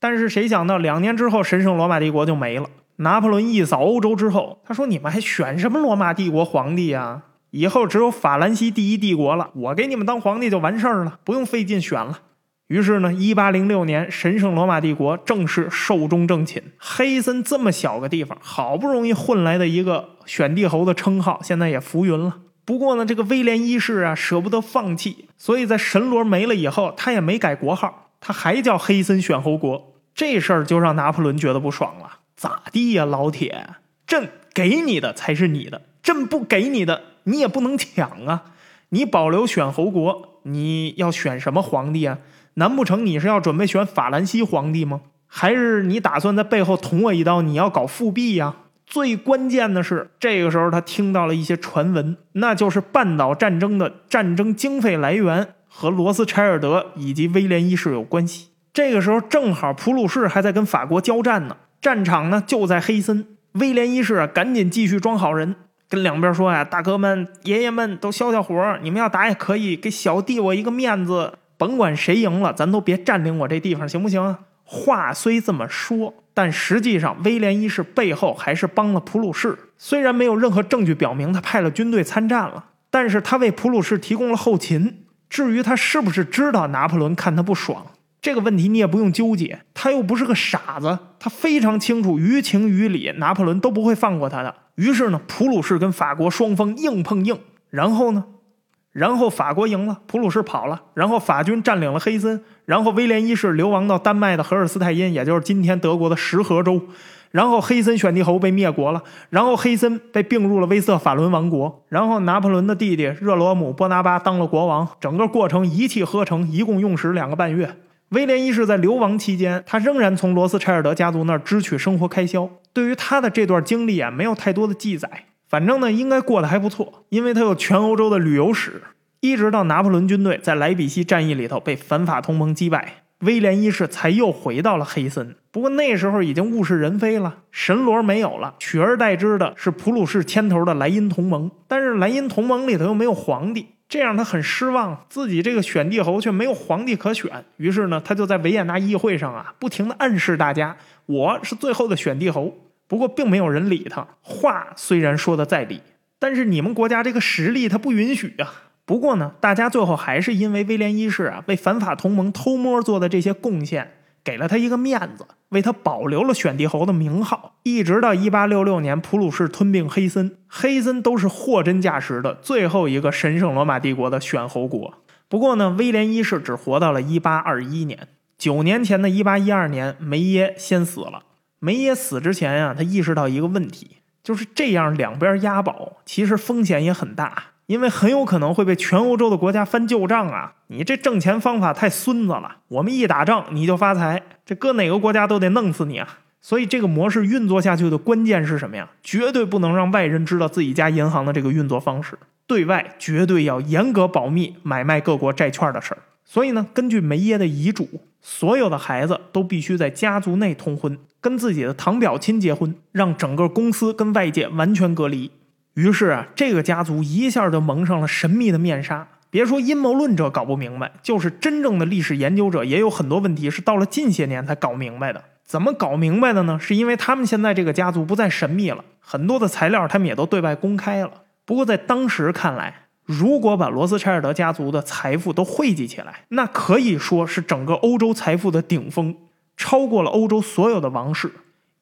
但是谁想到两年之后，神圣罗马帝国就没了。拿破仑一扫欧洲之后，他说：“你们还选什么罗马帝国皇帝呀？以后只有法兰西第一帝国了，我给你们当皇帝就完事儿了，不用费劲选了。”于是呢，一八零六年，神圣罗马帝国正式寿终正寝。黑森这么小个地方，好不容易混来的一个选帝侯的称号，现在也浮云了。不过呢，这个威廉一世啊，舍不得放弃，所以在神罗没了以后，他也没改国号，他还叫黑森选侯国。这事儿就让拿破仑觉得不爽了。咋地呀，老铁？朕给你的才是你的，朕不给你的，你也不能抢啊！你保留选侯国，你要选什么皇帝啊？难不成你是要准备选法兰西皇帝吗？还是你打算在背后捅我一刀？你要搞复辟呀？最关键的是，这个时候他听到了一些传闻，那就是半岛战争的战争经费来源和罗斯柴尔德以及威廉一世有关系。这个时候正好普鲁士还在跟法国交战呢。战场呢就在黑森，威廉一世啊，赶紧继续装好人，跟两边说呀：“大哥们、爷爷们都消消火，你们要打也可以，给小弟我一个面子，甭管谁赢了，咱都别占领我这地方，行不行？”话虽这么说，但实际上威廉一世背后还是帮了普鲁士。虽然没有任何证据表明他派了军队参战了，但是他为普鲁士提供了后勤。至于他是不是知道拿破仑看他不爽？这个问题你也不用纠结，他又不是个傻子，他非常清楚于情于理，拿破仑都不会放过他的。于是呢，普鲁士跟法国双方硬碰硬，然后呢，然后法国赢了，普鲁士跑了，然后法军占领了黑森，然后威廉一世流亡到丹麦的荷尔斯泰因，也就是今天德国的石河州，然后黑森选帝侯被灭国了，然后黑森被并入了威瑟法伦王国，然后拿破仑的弟弟热罗姆·波拿巴当了国王，整个过程一气呵成，一共用时两个半月。威廉一世在流亡期间，他仍然从罗斯柴尔德家族那儿支取生活开销。对于他的这段经历啊，没有太多的记载。反正呢，应该过得还不错，因为他有全欧洲的旅游史。一直到拿破仑军队在莱比锡战役里头被反法同盟击败，威廉一世才又回到了黑森。不过那时候已经物是人非了，神罗没有了，取而代之的是普鲁士牵头的莱茵同盟。但是莱茵同盟里头又没有皇帝。这让他很失望，自己这个选帝侯却没有皇帝可选。于是呢，他就在维也纳议会上啊，不停的暗示大家，我是最后的选帝侯。不过，并没有人理他。话虽然说的在理，但是你们国家这个实力他不允许啊。不过呢，大家最后还是因为威廉一世啊为反法同盟偷摸做的这些贡献。给了他一个面子，为他保留了选帝侯的名号，一直到一八六六年普鲁士吞并黑森，黑森都是货真价实的最后一个神圣罗马帝国的选侯国。不过呢，威廉一世只活到了一八二一年，九年前的一八一二年，梅耶先死了。梅耶死之前呀，他意识到一个问题，就是这样两边押宝，其实风险也很大，因为很有可能会被全欧洲的国家翻旧账啊！你这挣钱方法太孙子了，我们一打仗你就发财，这搁哪个国家都得弄死你啊！所以这个模式运作下去的关键是什么呀？绝对不能让外人知道自己家银行的这个运作方式，对外绝对要严格保密买卖各国债券的事儿。所以呢，根据梅耶的遗嘱，所有的孩子都必须在家族内通婚，跟自己的堂表亲结婚，让整个公司跟外界完全隔离。于是啊，这个家族一下就蒙上了神秘的面纱。别说阴谋论者搞不明白，就是真正的历史研究者，也有很多问题是到了近些年才搞明白的。怎么搞明白的呢？是因为他们现在这个家族不再神秘了，很多的材料他们也都对外公开了。不过在当时看来，如果把罗斯柴尔德家族的财富都汇集起来，那可以说是整个欧洲财富的顶峰，超过了欧洲所有的王室，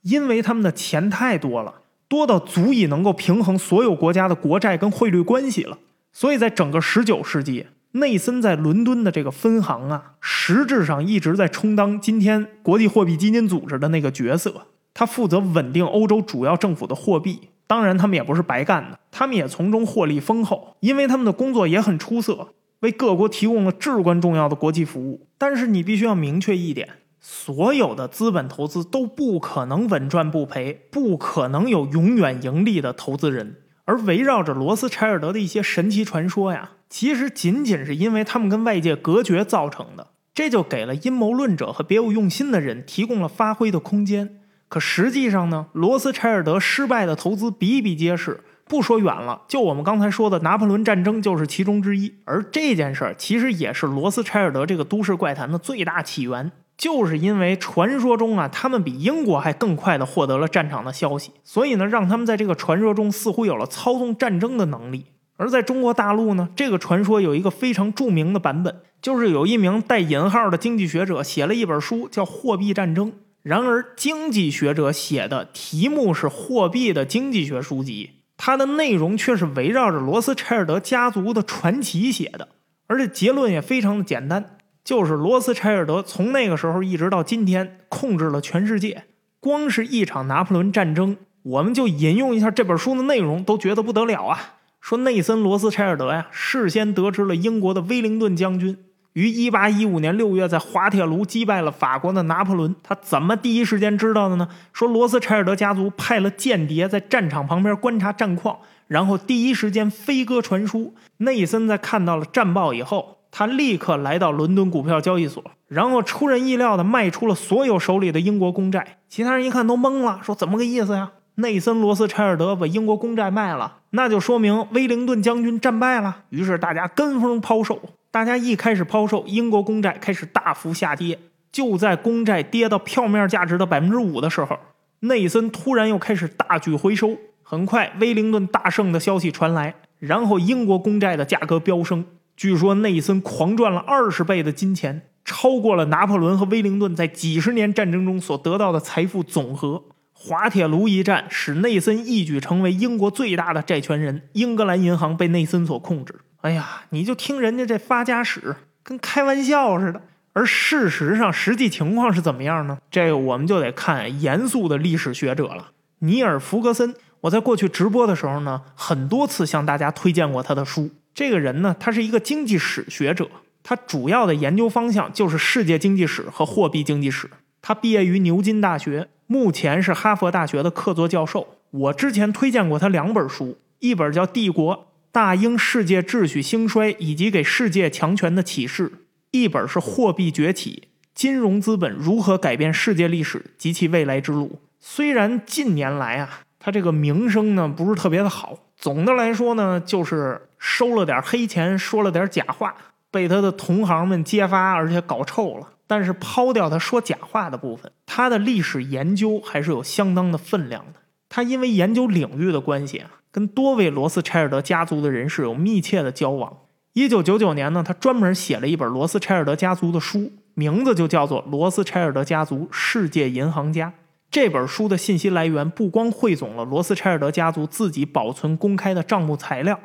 因为他们的钱太多了，多到足以能够平衡所有国家的国债跟汇率关系了。所以在整个十九世纪。内森在伦敦的这个分行啊，实质上一直在充当今天国际货币基金组织的那个角色。他负责稳定欧洲主要政府的货币。当然，他们也不是白干的，他们也从中获利丰厚，因为他们的工作也很出色，为各国提供了至关重要的国际服务。但是，你必须要明确一点：所有的资本投资都不可能稳赚不赔，不可能有永远盈利的投资人。而围绕着罗斯柴尔德的一些神奇传说呀。其实仅仅是因为他们跟外界隔绝造成的，这就给了阴谋论者和别有用心的人提供了发挥的空间。可实际上呢，罗斯柴尔德失败的投资比比皆是。不说远了，就我们刚才说的拿破仑战争就是其中之一。而这件事儿其实也是罗斯柴尔德这个都市怪谈的最大起源，就是因为传说中啊，他们比英国还更快的获得了战场的消息，所以呢，让他们在这个传说中似乎有了操纵战争的能力。而在中国大陆呢，这个传说有一个非常著名的版本，就是有一名带引号的经济学者写了一本书，叫《货币战争》。然而，经济学者写的题目是货币的经济学书籍，它的内容却是围绕着罗斯柴尔德家族的传奇写的。而且结论也非常的简单，就是罗斯柴尔德从那个时候一直到今天控制了全世界。光是一场拿破仑战争，我们就引用一下这本书的内容，都觉得不得了啊。说内森·罗斯柴尔德呀，事先得知了英国的威灵顿将军于1815年6月在滑铁卢击败了法国的拿破仑。他怎么第一时间知道的呢？说罗斯柴尔德家族派了间谍在战场旁边观察战况，然后第一时间飞鸽传书。内森在看到了战报以后，他立刻来到伦敦股票交易所，然后出人意料的卖出了所有手里的英国公债。其他人一看都懵了，说怎么个意思呀？内森·罗斯柴尔德把英国公债卖了，那就说明威灵顿将军战败了。于是大家跟风抛售，大家一开始抛售英国公债，开始大幅下跌。就在公债跌到票面价值的百分之五的时候，内森突然又开始大举回收。很快，威灵顿大胜的消息传来，然后英国公债的价格飙升。据说内森狂赚了二十倍的金钱，超过了拿破仑和威灵顿在几十年战争中所得到的财富总和。滑铁卢一战使内森一举成为英国最大的债权人，英格兰银行被内森所控制。哎呀，你就听人家这发家史，跟开玩笑似的。而事实上，实际情况是怎么样呢？这个我们就得看严肃的历史学者了。尼尔·弗格森，我在过去直播的时候呢，很多次向大家推荐过他的书。这个人呢，他是一个经济史学者，他主要的研究方向就是世界经济史和货币经济史。他毕业于牛津大学。目前是哈佛大学的客座教授。我之前推荐过他两本书，一本叫《帝国：大英世界秩序兴衰以及给世界强权的启示》，一本是《货币崛起：金融资本如何改变世界历史及其未来之路》。虽然近年来啊，他这个名声呢不是特别的好，总的来说呢，就是收了点黑钱，说了点假话，被他的同行们揭发，而且搞臭了。但是抛掉他说假话的部分，他的历史研究还是有相当的分量的。他因为研究领域的关系啊，跟多位罗斯柴尔德家族的人士有密切的交往。一九九九年呢，他专门写了一本罗斯柴尔德家族的书，名字就叫做《罗斯柴尔德家族：世界银行家》。这本书的信息来源不光汇总了罗斯柴尔德家族自己保存公开的账目材料。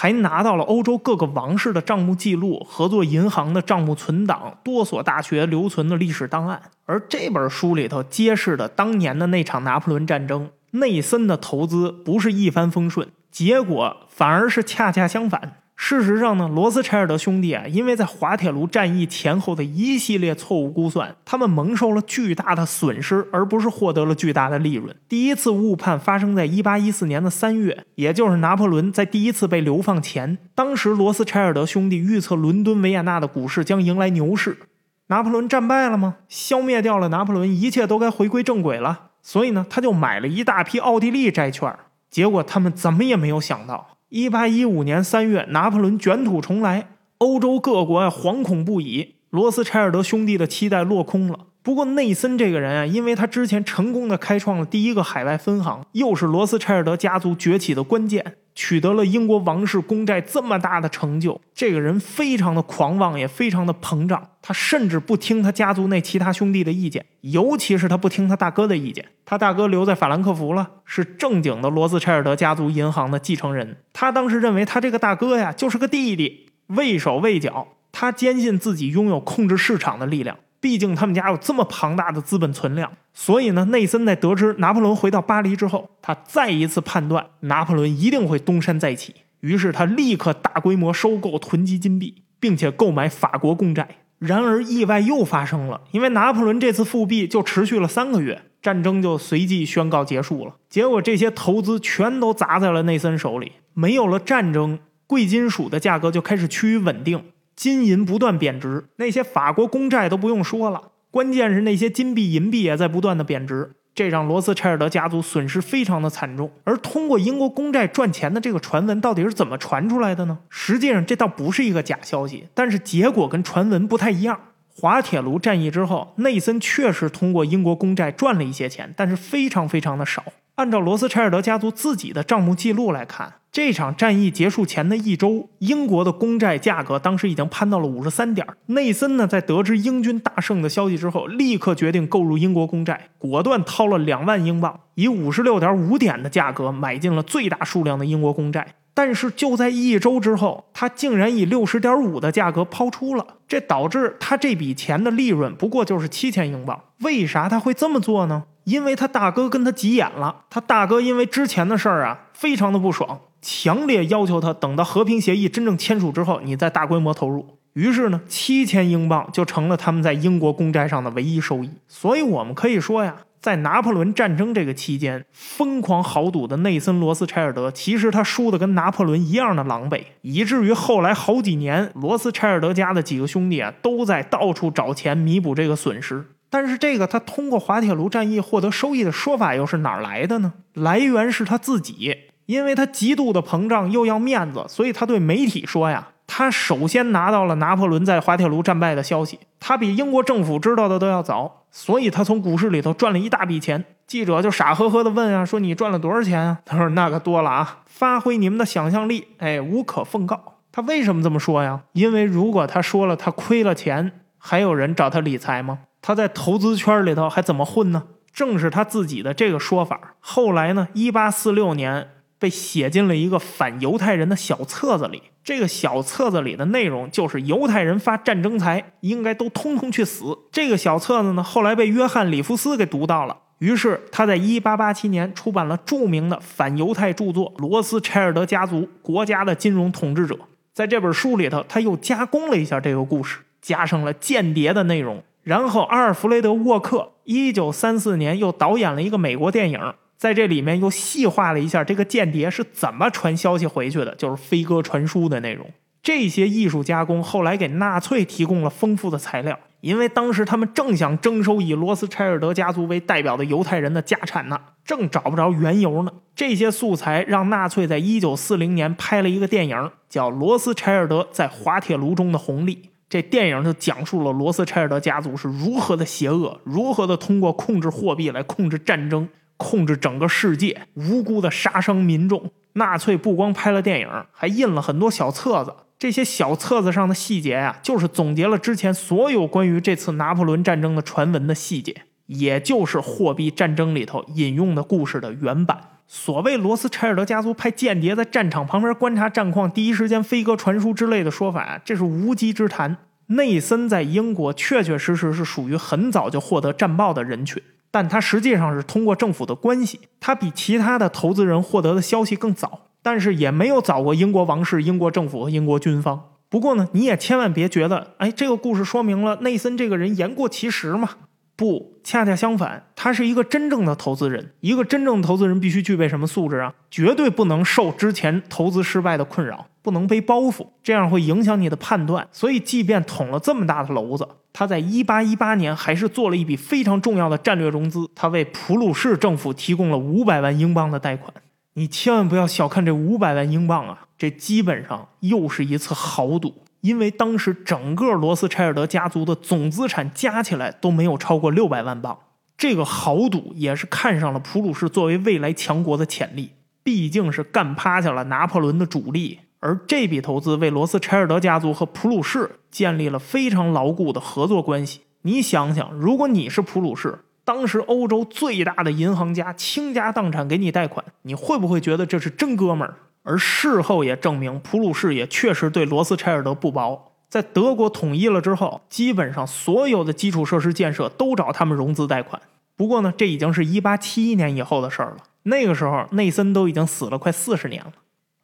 还拿到了欧洲各个王室的账目记录、合作银行的账目存档、多所大学留存的历史档案。而这本书里头揭示的当年的那场拿破仑战争，内森的投资不是一帆风顺，结果反而是恰恰相反。事实上呢，罗斯柴尔德兄弟啊，因为在滑铁卢战役前后的一系列错误估算，他们蒙受了巨大的损失，而不是获得了巨大的利润。第一次误判发生在一八一四年的三月，也就是拿破仑在第一次被流放前。当时罗斯柴尔德兄弟预测伦敦维也纳的股市将迎来牛市。拿破仑战败了吗？消灭掉了拿破仑，一切都该回归正轨了。所以呢，他就买了一大批奥地利债券。结果他们怎么也没有想到。一八一五年三月，拿破仑卷土重来，欧洲各国啊惶恐不已，罗斯柴尔德兄弟的期待落空了。不过内森这个人啊，因为他之前成功的开创了第一个海外分行，又是罗斯柴尔德家族崛起的关键，取得了英国王室公债这么大的成就。这个人非常的狂妄，也非常的膨胀。他甚至不听他家族内其他兄弟的意见，尤其是他不听他大哥的意见。他大哥留在法兰克福了，是正经的罗斯柴尔德家族银行的继承人。他当时认为他这个大哥呀，就是个弟弟，畏手畏脚。他坚信自己拥有控制市场的力量。毕竟他们家有这么庞大的资本存量，所以呢，内森在得知拿破仑回到巴黎之后，他再一次判断拿破仑一定会东山再起。于是他立刻大规模收购、囤积金币，并且购买法国公债。然而意外又发生了，因为拿破仑这次复辟就持续了三个月，战争就随即宣告结束了。结果这些投资全都砸在了内森手里，没有了战争，贵金属的价格就开始趋于稳定。金银不断贬值，那些法国公债都不用说了，关键是那些金币、银币也在不断的贬值，这让罗斯柴尔德家族损失非常的惨重。而通过英国公债赚钱的这个传闻到底是怎么传出来的呢？实际上这倒不是一个假消息，但是结果跟传闻不太一样。滑铁卢战役之后，内森确实通过英国公债赚了一些钱，但是非常非常的少。按照罗斯柴尔德家族自己的账目记录来看。这场战役结束前的一周，英国的公债价格当时已经攀到了五十三点。内森呢，在得知英军大胜的消息之后，立刻决定购入英国公债，果断掏了两万英镑，以五十六点五点的价格买进了最大数量的英国公债。但是就在一周之后，他竟然以六十点五的价格抛出了，这导致他这笔钱的利润不过就是七千英镑。为啥他会这么做呢？因为他大哥跟他急眼了，他大哥因为之前的事儿啊，非常的不爽。强烈要求他等到和平协议真正签署之后，你再大规模投入。于是呢，七千英镑就成了他们在英国公债上的唯一收益。所以，我们可以说呀，在拿破仑战争这个期间，疯狂豪赌的内森·罗斯柴尔德，其实他输的跟拿破仑一样的狼狈，以至于后来好几年，罗斯柴尔德家的几个兄弟啊，都在到处找钱弥补这个损失。但是，这个他通过滑铁卢战役获得收益的说法又是哪儿来的呢？来源是他自己。因为他极度的膨胀又要面子，所以他对媒体说呀，他首先拿到了拿破仑在滑铁卢战败的消息，他比英国政府知道的都要早，所以他从股市里头赚了一大笔钱。记者就傻呵呵的问啊，说你赚了多少钱啊？他说那可多了啊，发挥你们的想象力，哎，无可奉告。他为什么这么说呀？因为如果他说了他亏了钱，还有人找他理财吗？他在投资圈里头还怎么混呢？正是他自己的这个说法。后来呢，一八四六年。被写进了一个反犹太人的小册子里。这个小册子里的内容就是犹太人发战争财，应该都通通去死。这个小册子呢，后来被约翰·里夫斯给读到了，于是他在1887年出版了著名的反犹太著作《罗斯柴尔德家族：国家的金融统治者》。在这本书里头，他又加工了一下这个故事，加上了间谍的内容。然后，阿尔弗雷德·沃克1934年又导演了一个美国电影。在这里面又细化了一下这个间谍是怎么传消息回去的，就是飞鸽传书的内容。这些艺术加工后来给纳粹提供了丰富的材料，因为当时他们正想征收以罗斯柴尔德家族为代表的犹太人的家产呢，正找不着缘由呢。这些素材让纳粹在一九四零年拍了一个电影，叫《罗斯柴尔德在滑铁卢中的红利》。这电影就讲述了罗斯柴尔德家族是如何的邪恶，如何的通过控制货币来控制战争。控制整个世界，无辜的杀伤民众。纳粹不光拍了电影，还印了很多小册子。这些小册子上的细节呀，就是总结了之前所有关于这次拿破仑战争的传闻的细节，也就是货币战争里头引用的故事的原版。所谓罗斯柴尔德家族派间谍在战场旁边观察战况，第一时间飞鸽传书之类的说法，这是无稽之谈。内森在英国确确实实是属于很早就获得战报的人群。但他实际上是通过政府的关系，他比其他的投资人获得的消息更早，但是也没有早过英国王室、英国政府和英国军方。不过呢，你也千万别觉得，哎，这个故事说明了内森这个人言过其实嘛。不，恰恰相反，他是一个真正的投资人。一个真正的投资人必须具备什么素质啊？绝对不能受之前投资失败的困扰，不能背包袱，这样会影响你的判断。所以，即便捅了这么大的篓子，他在一八一八年还是做了一笔非常重要的战略融资，他为普鲁士政府提供了五百万英镑的贷款。你千万不要小看这五百万英镑啊，这基本上又是一次豪赌。因为当时整个罗斯柴尔德家族的总资产加起来都没有超过六百万镑，这个豪赌也是看上了普鲁士作为未来强国的潜力，毕竟是干趴下了拿破仑的主力。而这笔投资为罗斯柴尔德家族和普鲁士建立了非常牢固的合作关系。你想想，如果你是普鲁士，当时欧洲最大的银行家倾家荡产给你贷款，你会不会觉得这是真哥们儿？而事后也证明，普鲁士也确实对罗斯柴尔德不薄。在德国统一了之后，基本上所有的基础设施建设都找他们融资贷款。不过呢，这已经是一八七一年以后的事儿了。那个时候，内森都已经死了快四十年了。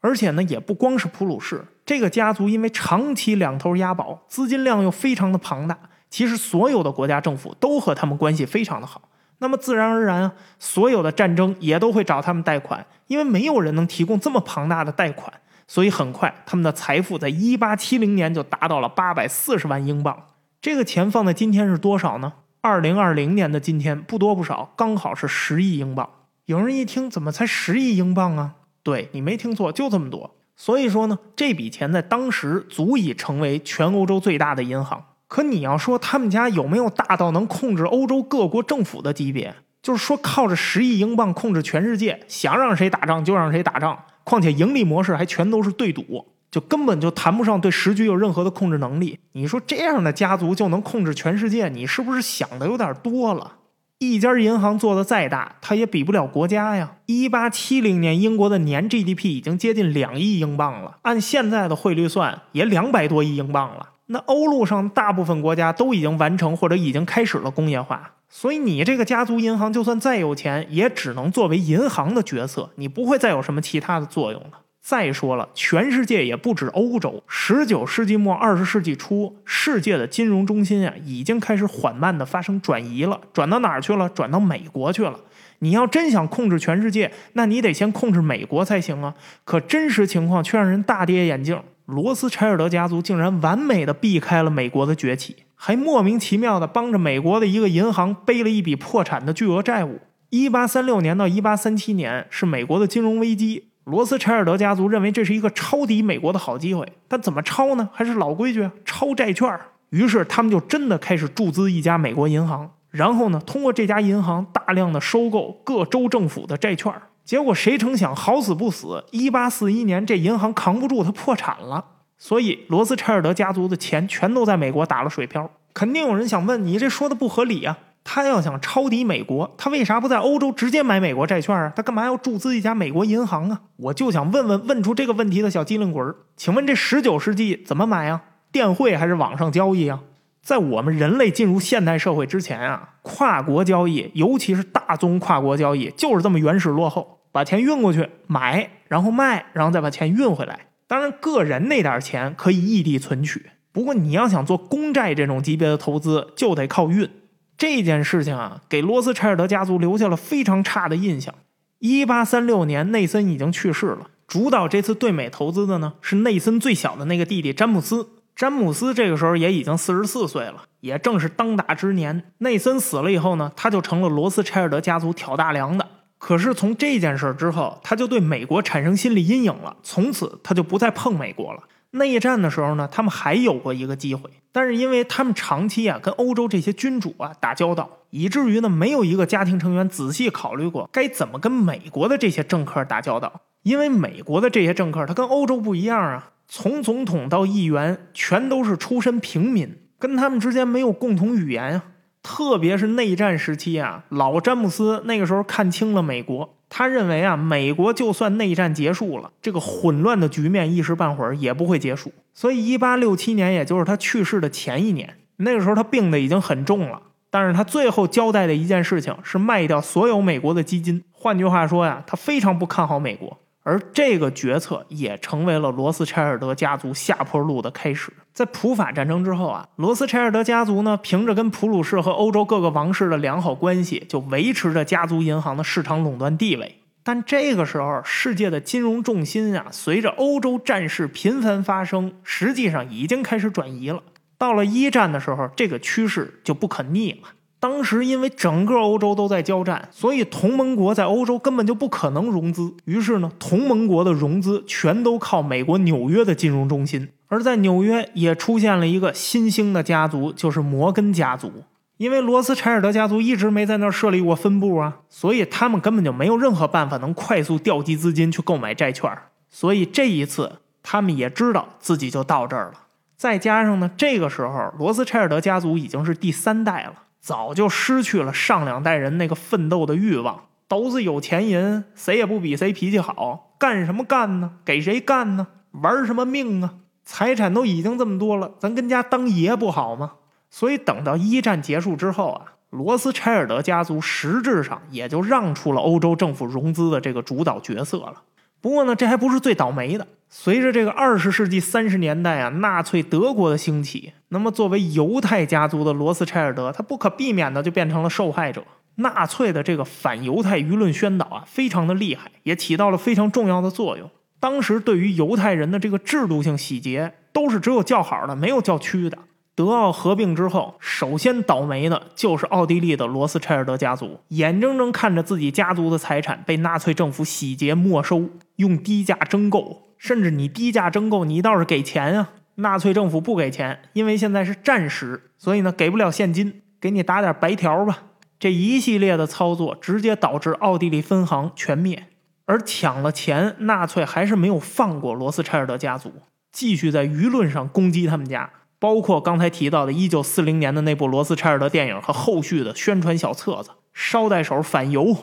而且呢，也不光是普鲁士这个家族，因为长期两头押宝，资金量又非常的庞大。其实，所有的国家政府都和他们关系非常的好。那么自然而然啊，所有的战争也都会找他们贷款，因为没有人能提供这么庞大的贷款，所以很快他们的财富在一八七零年就达到了八百四十万英镑。这个钱放在今天是多少呢？二零二零年的今天不多不少，刚好是十亿英镑。有人一听，怎么才十亿英镑啊？对你没听错，就这么多。所以说呢，这笔钱在当时足以成为全欧洲最大的银行。可你要说他们家有没有大到能控制欧洲各国政府的级别？就是说靠着十亿英镑控制全世界，想让谁打仗就让谁打仗。况且盈利模式还全都是对赌，就根本就谈不上对时局有任何的控制能力。你说这样的家族就能控制全世界？你是不是想的有点多了？一家银行做的再大，它也比不了国家呀。一八七零年，英国的年 GDP 已经接近两亿英镑了，按现在的汇率算，也两百多亿英镑了。那欧陆上大部分国家都已经完成或者已经开始了工业化，所以你这个家族银行就算再有钱，也只能作为银行的角色，你不会再有什么其他的作用了。再说了，全世界也不止欧洲，十九世纪末二十世纪初，世界的金融中心啊，已经开始缓慢的发生转移了，转到哪儿去了？转到美国去了。你要真想控制全世界，那你得先控制美国才行啊。可真实情况却让人大跌眼镜。罗斯柴尔德家族竟然完美的避开了美国的崛起，还莫名其妙的帮着美国的一个银行背了一笔破产的巨额债务。一八三六年到一八三七年是美国的金融危机，罗斯柴尔德家族认为这是一个抄底美国的好机会，但怎么抄呢？还是老规矩，抄债券。于是他们就真的开始注资一家美国银行，然后呢，通过这家银行大量的收购各州政府的债券。结果谁成想，好死不死，一八四一年这银行扛不住，它破产了。所以罗斯柴尔德家族的钱全都在美国打了水漂。肯定有人想问，你这说的不合理啊？他要想抄底美国，他为啥不在欧洲直接买美国债券啊？他干嘛要注资一家美国银行啊？我就想问问问出这个问题的小机灵鬼，请问这十九世纪怎么买啊？电汇还是网上交易啊？在我们人类进入现代社会之前啊，跨国交易，尤其是大宗跨国交易，就是这么原始落后。把钱运过去买，然后卖，然后再把钱运回来。当然，个人那点钱可以异地存取。不过，你要想做公债这种级别的投资，就得靠运。这件事情啊，给罗斯柴尔德家族留下了非常差的印象。一八三六年，内森已经去世了。主导这次对美投资的呢，是内森最小的那个弟弟詹姆斯。詹姆斯这个时候也已经四十四岁了，也正是当打之年。内森死了以后呢，他就成了罗斯柴尔德家族挑大梁的。可是从这件事之后，他就对美国产生心理阴影了。从此他就不再碰美国了。内战的时候呢，他们还有过一个机会，但是因为他们长期啊跟欧洲这些君主啊打交道，以至于呢没有一个家庭成员仔细考虑过该怎么跟美国的这些政客打交道。因为美国的这些政客他跟欧洲不一样啊，从总统到议员全都是出身平民，跟他们之间没有共同语言啊。特别是内战时期啊，老詹姆斯那个时候看清了美国，他认为啊，美国就算内战结束了，这个混乱的局面一时半会儿也不会结束。所以，一八六七年，也就是他去世的前一年，那个时候他病的已经很重了。但是他最后交代的一件事情是卖掉所有美国的基金。换句话说呀，他非常不看好美国。而这个决策也成为了罗斯柴尔德家族下坡路的开始。在普法战争之后啊，罗斯柴尔德家族呢，凭着跟普鲁士和欧洲各个王室的良好关系，就维持着家族银行的市场垄断地位。但这个时候，世界的金融重心啊，随着欧洲战事频繁发生，实际上已经开始转移了。到了一战的时候，这个趋势就不可逆了。当时因为整个欧洲都在交战，所以同盟国在欧洲根本就不可能融资。于是呢，同盟国的融资全都靠美国纽约的金融中心。而在纽约也出现了一个新兴的家族，就是摩根家族。因为罗斯柴尔德家族一直没在那儿设立过分部啊，所以他们根本就没有任何办法能快速调集资金去购买债券。所以这一次，他们也知道自己就到这儿了。再加上呢，这个时候罗斯柴尔德家族已经是第三代了。早就失去了上两代人那个奋斗的欲望，都是有钱人，谁也不比谁脾气好，干什么干呢？给谁干呢？玩什么命啊？财产都已经这么多了，咱跟家当爷不好吗？所以等到一战结束之后啊，罗斯柴尔德家族实质上也就让出了欧洲政府融资的这个主导角色了。不过呢，这还不是最倒霉的。随着这个二十世纪三十年代啊，纳粹德国的兴起，那么作为犹太家族的罗斯柴尔德，他不可避免的就变成了受害者。纳粹的这个反犹太舆论宣导啊，非常的厉害，也起到了非常重要的作用。当时对于犹太人的这个制度性洗劫，都是只有叫好的，没有叫屈的。德奥合并之后，首先倒霉的就是奥地利的罗斯柴尔德家族，眼睁睁看着自己家族的财产被纳粹政府洗劫没收，用低价征购。甚至你低价征购，你倒是给钱啊！纳粹政府不给钱，因为现在是战时，所以呢给不了现金，给你打点白条吧。这一系列的操作直接导致奥地利分行全灭。而抢了钱，纳粹还是没有放过罗斯柴尔德家族，继续在舆论上攻击他们家，包括刚才提到的1940年的那部罗斯柴尔德电影和后续的宣传小册子，捎带手反犹。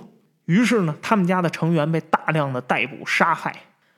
于是呢，他们家的成员被大量的逮捕杀害。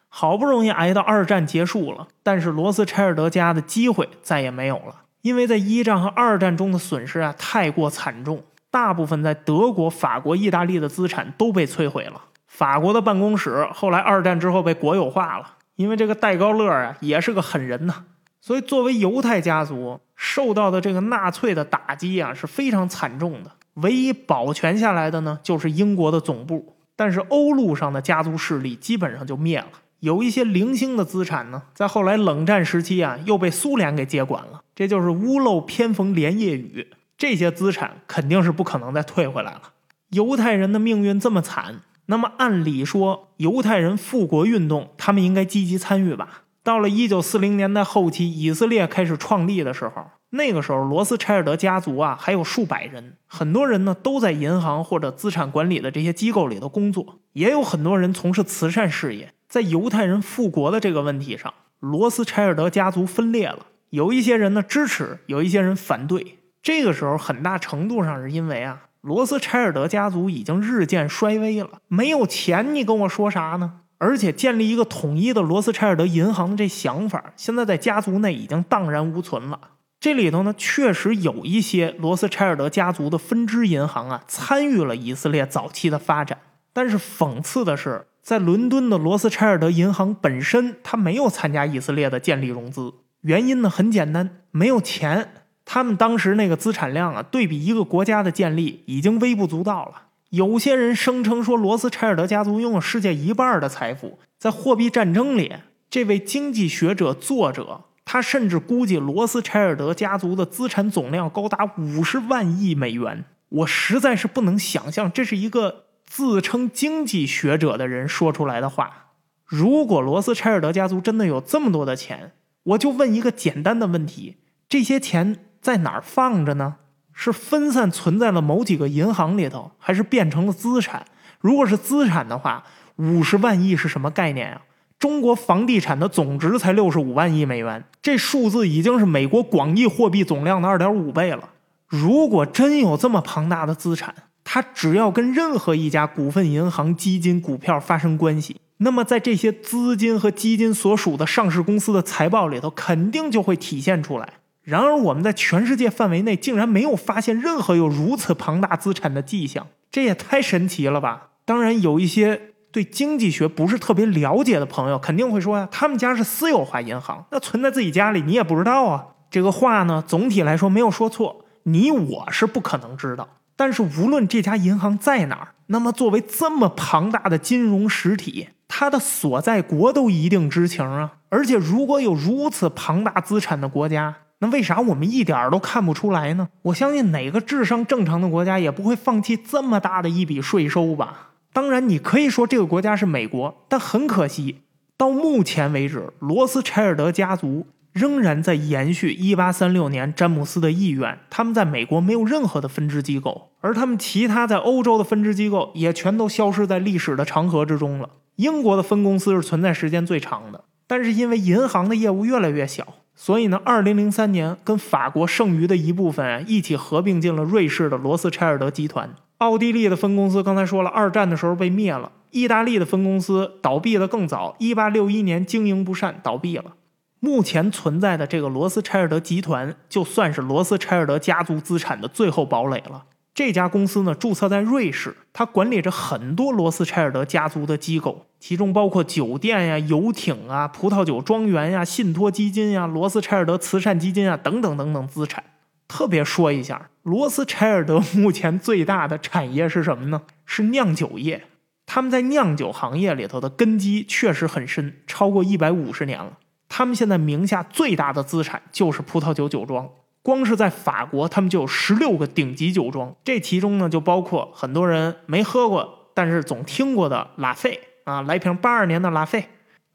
好不容易挨到二战结束了，但是罗斯柴尔德家的机会再也没有了，因为在一战和二战中的损失啊太过惨重，大部分在德国、法国、意大利的资产都被摧毁了。法国的办公室后来二战之后被国有化了，因为这个戴高乐啊也是个狠人呐，所以作为犹太家族受到的这个纳粹的打击啊是非常惨重的。唯一保全下来的呢就是英国的总部，但是欧陆上的家族势力基本上就灭了。有一些零星的资产呢，在后来冷战时期啊，又被苏联给接管了。这就是屋漏偏逢连夜雨，这些资产肯定是不可能再退回来了。犹太人的命运这么惨，那么按理说，犹太人复国运动他们应该积极参与吧？到了一九四零年代后期，以色列开始创立的时候，那个时候罗斯柴尔德家族啊，还有数百人，很多人呢都在银行或者资产管理的这些机构里头工作，也有很多人从事慈善事业。在犹太人复国的这个问题上，罗斯柴尔德家族分裂了。有一些人呢支持，有一些人反对。这个时候，很大程度上是因为啊，罗斯柴尔德家族已经日渐衰微了，没有钱，你跟我说啥呢？而且建立一个统一的罗斯柴尔德银行的这想法，现在在家族内已经荡然无存了。这里头呢，确实有一些罗斯柴尔德家族的分支银行啊，参与了以色列早期的发展。但是讽刺的是。在伦敦的罗斯柴尔德银行本身，它没有参加以色列的建立融资。原因呢很简单，没有钱。他们当时那个资产量啊，对比一个国家的建立已经微不足道了。有些人声称说，罗斯柴尔德家族拥有世界一半的财富。在货币战争里，这位经济学者作者，他甚至估计罗斯柴尔德家族的资产总量高达五十万亿美元。我实在是不能想象，这是一个。自称经济学者的人说出来的话：如果罗斯柴尔德家族真的有这么多的钱，我就问一个简单的问题：这些钱在哪儿放着呢？是分散存在了某几个银行里头，还是变成了资产？如果是资产的话，五十万亿是什么概念啊？中国房地产的总值才六十五万亿美元，这数字已经是美国广义货币总量的二点五倍了。如果真有这么庞大的资产，它只要跟任何一家股份银行、基金、股票发生关系，那么在这些资金和基金所属的上市公司的财报里头，肯定就会体现出来。然而，我们在全世界范围内竟然没有发现任何有如此庞大资产的迹象，这也太神奇了吧！当然，有一些对经济学不是特别了解的朋友肯定会说呀，他们家是私有化银行，那存在自己家里你也不知道啊。这个话呢，总体来说没有说错，你我是不可能知道。但是，无论这家银行在哪儿，那么作为这么庞大的金融实体，它的所在国都一定知情啊。而且，如果有如此庞大资产的国家，那为啥我们一点都看不出来呢？我相信哪个智商正常的国家也不会放弃这么大的一笔税收吧。当然，你可以说这个国家是美国，但很可惜，到目前为止，罗斯柴尔德家族仍然在延续1836年詹姆斯的意愿。他们在美国没有任何的分支机构，而他们其他在欧洲的分支机构也全都消失在历史的长河之中了。英国的分公司是存在时间最长的，但是因为银行的业务越来越小。所以呢，二零零三年跟法国剩余的一部分一起合并进了瑞士的罗斯柴尔德集团。奥地利的分公司刚才说了，二战的时候被灭了。意大利的分公司倒闭的更早，一八六一年经营不善倒闭了。目前存在的这个罗斯柴尔德集团，就算是罗斯柴尔德家族资产的最后堡垒了。这家公司呢，注册在瑞士，它管理着很多罗斯柴尔德家族的机构，其中包括酒店呀、游艇啊、葡萄酒庄园呀、信托基金呀、罗斯柴尔德慈善基金啊等等等等资产。特别说一下，罗斯柴尔德目前最大的产业是什么呢？是酿酒业。他们在酿酒行业里头的根基确实很深，超过一百五十年了。他们现在名下最大的资产就是葡萄酒酒庄。光是在法国，他们就有十六个顶级酒庄，这其中呢就包括很多人没喝过，但是总听过的拉菲啊，来瓶八二年的拉菲，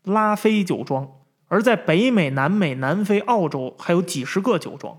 拉菲酒庄。而在北美、南美、南非、澳洲还有几十个酒庄。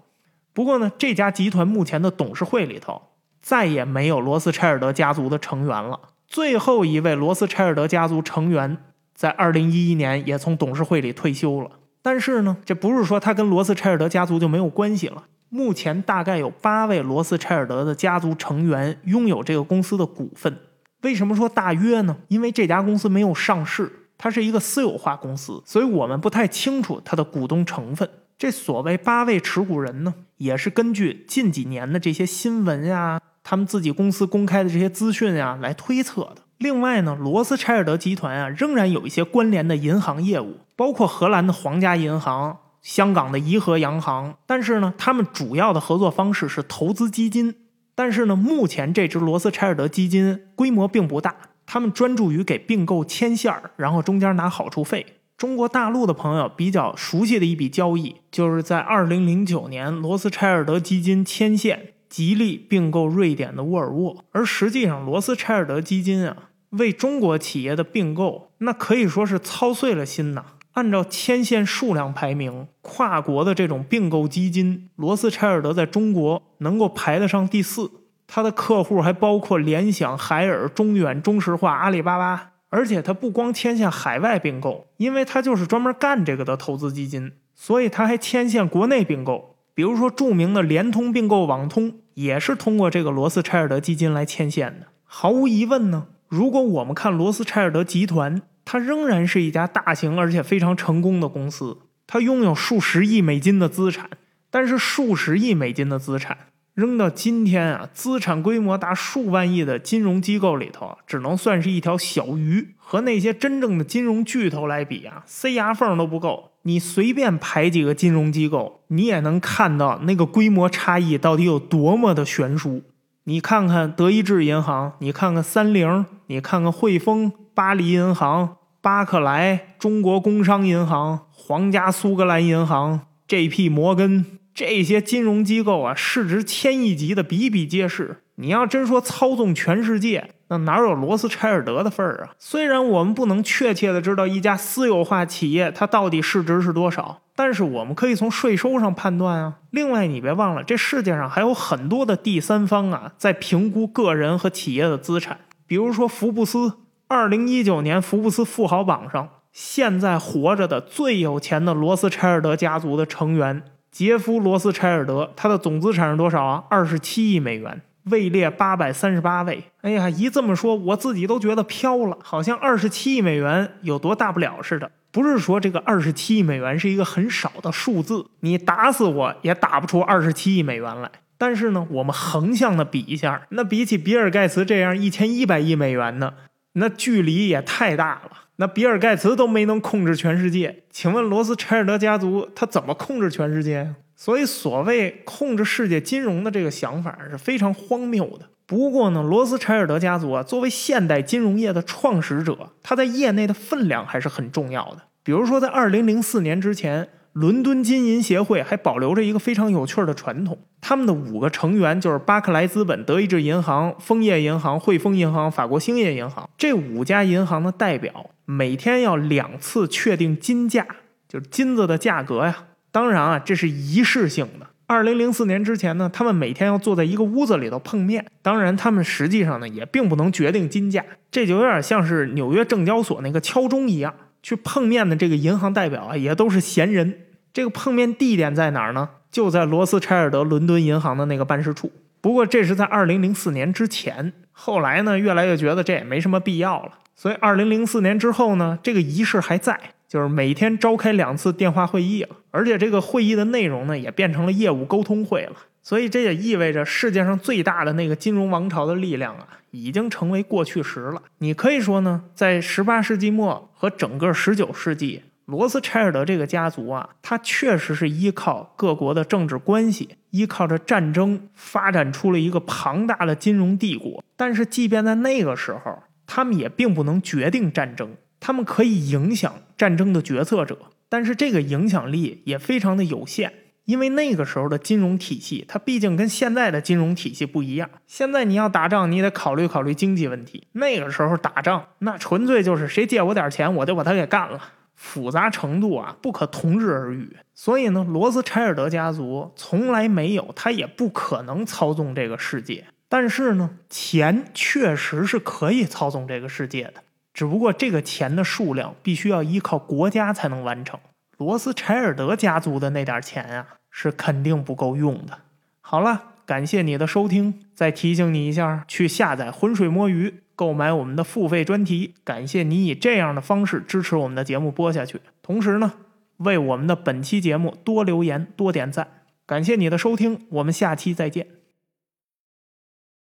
不过呢，这家集团目前的董事会里头再也没有罗斯柴尔德家族的成员了。最后一位罗斯柴尔德家族成员在二零一一年也从董事会里退休了。但是呢，这不是说他跟罗斯柴尔德家族就没有关系了。目前大概有八位罗斯柴尔德的家族成员拥有这个公司的股份。为什么说大约呢？因为这家公司没有上市，它是一个私有化公司，所以我们不太清楚它的股东成分。这所谓八位持股人呢，也是根据近几年的这些新闻呀，他们自己公司公开的这些资讯呀来推测的。另外呢，罗斯柴尔德集团啊，仍然有一些关联的银行业务，包括荷兰的皇家银行、香港的颐和洋行。但是呢，他们主要的合作方式是投资基金。但是呢，目前这支罗斯柴尔德基金规模并不大，他们专注于给并购牵线儿，然后中间拿好处费。中国大陆的朋友比较熟悉的一笔交易，就是在二零零九年，罗斯柴尔德基金牵线吉利并购瑞典的沃尔沃，而实际上罗斯柴尔德基金啊。为中国企业的并购，那可以说是操碎了心呐。按照牵线数量排名，跨国的这种并购基金，罗斯柴尔德在中国能够排得上第四。它的客户还包括联想、海尔、中远、中石化、阿里巴巴。而且它不光牵线海外并购，因为它就是专门干这个的投资基金，所以它还牵线国内并购。比如说著名的联通并购网通，也是通过这个罗斯柴尔德基金来牵线的。毫无疑问呢。如果我们看罗斯柴尔德集团，它仍然是一家大型而且非常成功的公司，它拥有数十亿美金的资产。但是数十亿美金的资产扔到今天啊，资产规模达数万亿的金融机构里头，只能算是一条小鱼。和那些真正的金融巨头来比啊，塞牙缝都不够。你随便排几个金融机构，你也能看到那个规模差异到底有多么的悬殊。你看看德意志银行，你看看三菱，你看看汇丰、巴黎银行、巴克莱、中国工商银行、皇家苏格兰银行、J.P. 摩根这些金融机构啊，市值千亿级的比比皆是。你要真说操纵全世界，那哪有罗斯柴尔德的份儿啊？虽然我们不能确切的知道一家私有化企业它到底市值是多少，但是我们可以从税收上判断啊。另外，你别忘了，这世界上还有很多的第三方啊，在评估个人和企业的资产。比如说，福布斯二零一九年福布斯富豪榜上，现在活着的最有钱的罗斯柴尔德家族的成员杰夫·罗斯柴尔德，他的总资产是多少啊？二十七亿美元。位列八百三十八位。哎呀，一这么说，我自己都觉得飘了，好像二十七亿美元有多大不了似的。不是说这个二十七亿美元是一个很少的数字，你打死我也打不出二十七亿美元来。但是呢，我们横向的比一下，那比起比尔盖茨这样一千一百亿美元的，那距离也太大了。那比尔盖茨都没能控制全世界，请问罗斯柴尔德家族他怎么控制全世界？所以，所谓控制世界金融的这个想法是非常荒谬的。不过呢，罗斯柴尔德家族啊，作为现代金融业的创始者，他在业内的分量还是很重要的。比如说，在二零零四年之前。伦敦金银协会还保留着一个非常有趣儿的传统，他们的五个成员就是巴克莱资本、德意志银行、枫叶银行、汇丰银行、法国兴业银行这五家银行的代表，每天要两次确定金价，就是金子的价格呀。当然啊，这是仪式性的。二零零四年之前呢，他们每天要坐在一个屋子里头碰面。当然，他们实际上呢也并不能决定金价，这就有点像是纽约证交所那个敲钟一样。去碰面的这个银行代表啊，也都是闲人。这个碰面地点在哪儿呢？就在罗斯柴尔德伦敦银行的那个办事处。不过这是在二零零四年之前。后来呢，越来越觉得这也没什么必要了。所以二零零四年之后呢，这个仪式还在，就是每天召开两次电话会议了。而且这个会议的内容呢，也变成了业务沟通会了。所以这也意味着世界上最大的那个金融王朝的力量啊，已经成为过去时了。你可以说呢，在十八世纪末和整个十九世纪。罗斯柴尔德这个家族啊，他确实是依靠各国的政治关系，依靠着战争发展出了一个庞大的金融帝国。但是，即便在那个时候，他们也并不能决定战争，他们可以影响战争的决策者，但是这个影响力也非常的有限。因为那个时候的金融体系，它毕竟跟现在的金融体系不一样。现在你要打仗，你得考虑考虑经济问题；那个时候打仗，那纯粹就是谁借我点钱，我就把他给干了。复杂程度啊，不可同日而语。所以呢，罗斯柴尔德家族从来没有，他也不可能操纵这个世界。但是呢，钱确实是可以操纵这个世界的，只不过这个钱的数量必须要依靠国家才能完成。罗斯柴尔德家族的那点钱啊，是肯定不够用的。好了，感谢你的收听，再提醒你一下，去下载浑水摸鱼。购买我们的付费专题，感谢你以这样的方式支持我们的节目播下去。同时呢，为我们的本期节目多留言、多点赞。感谢你的收听，我们下期再见。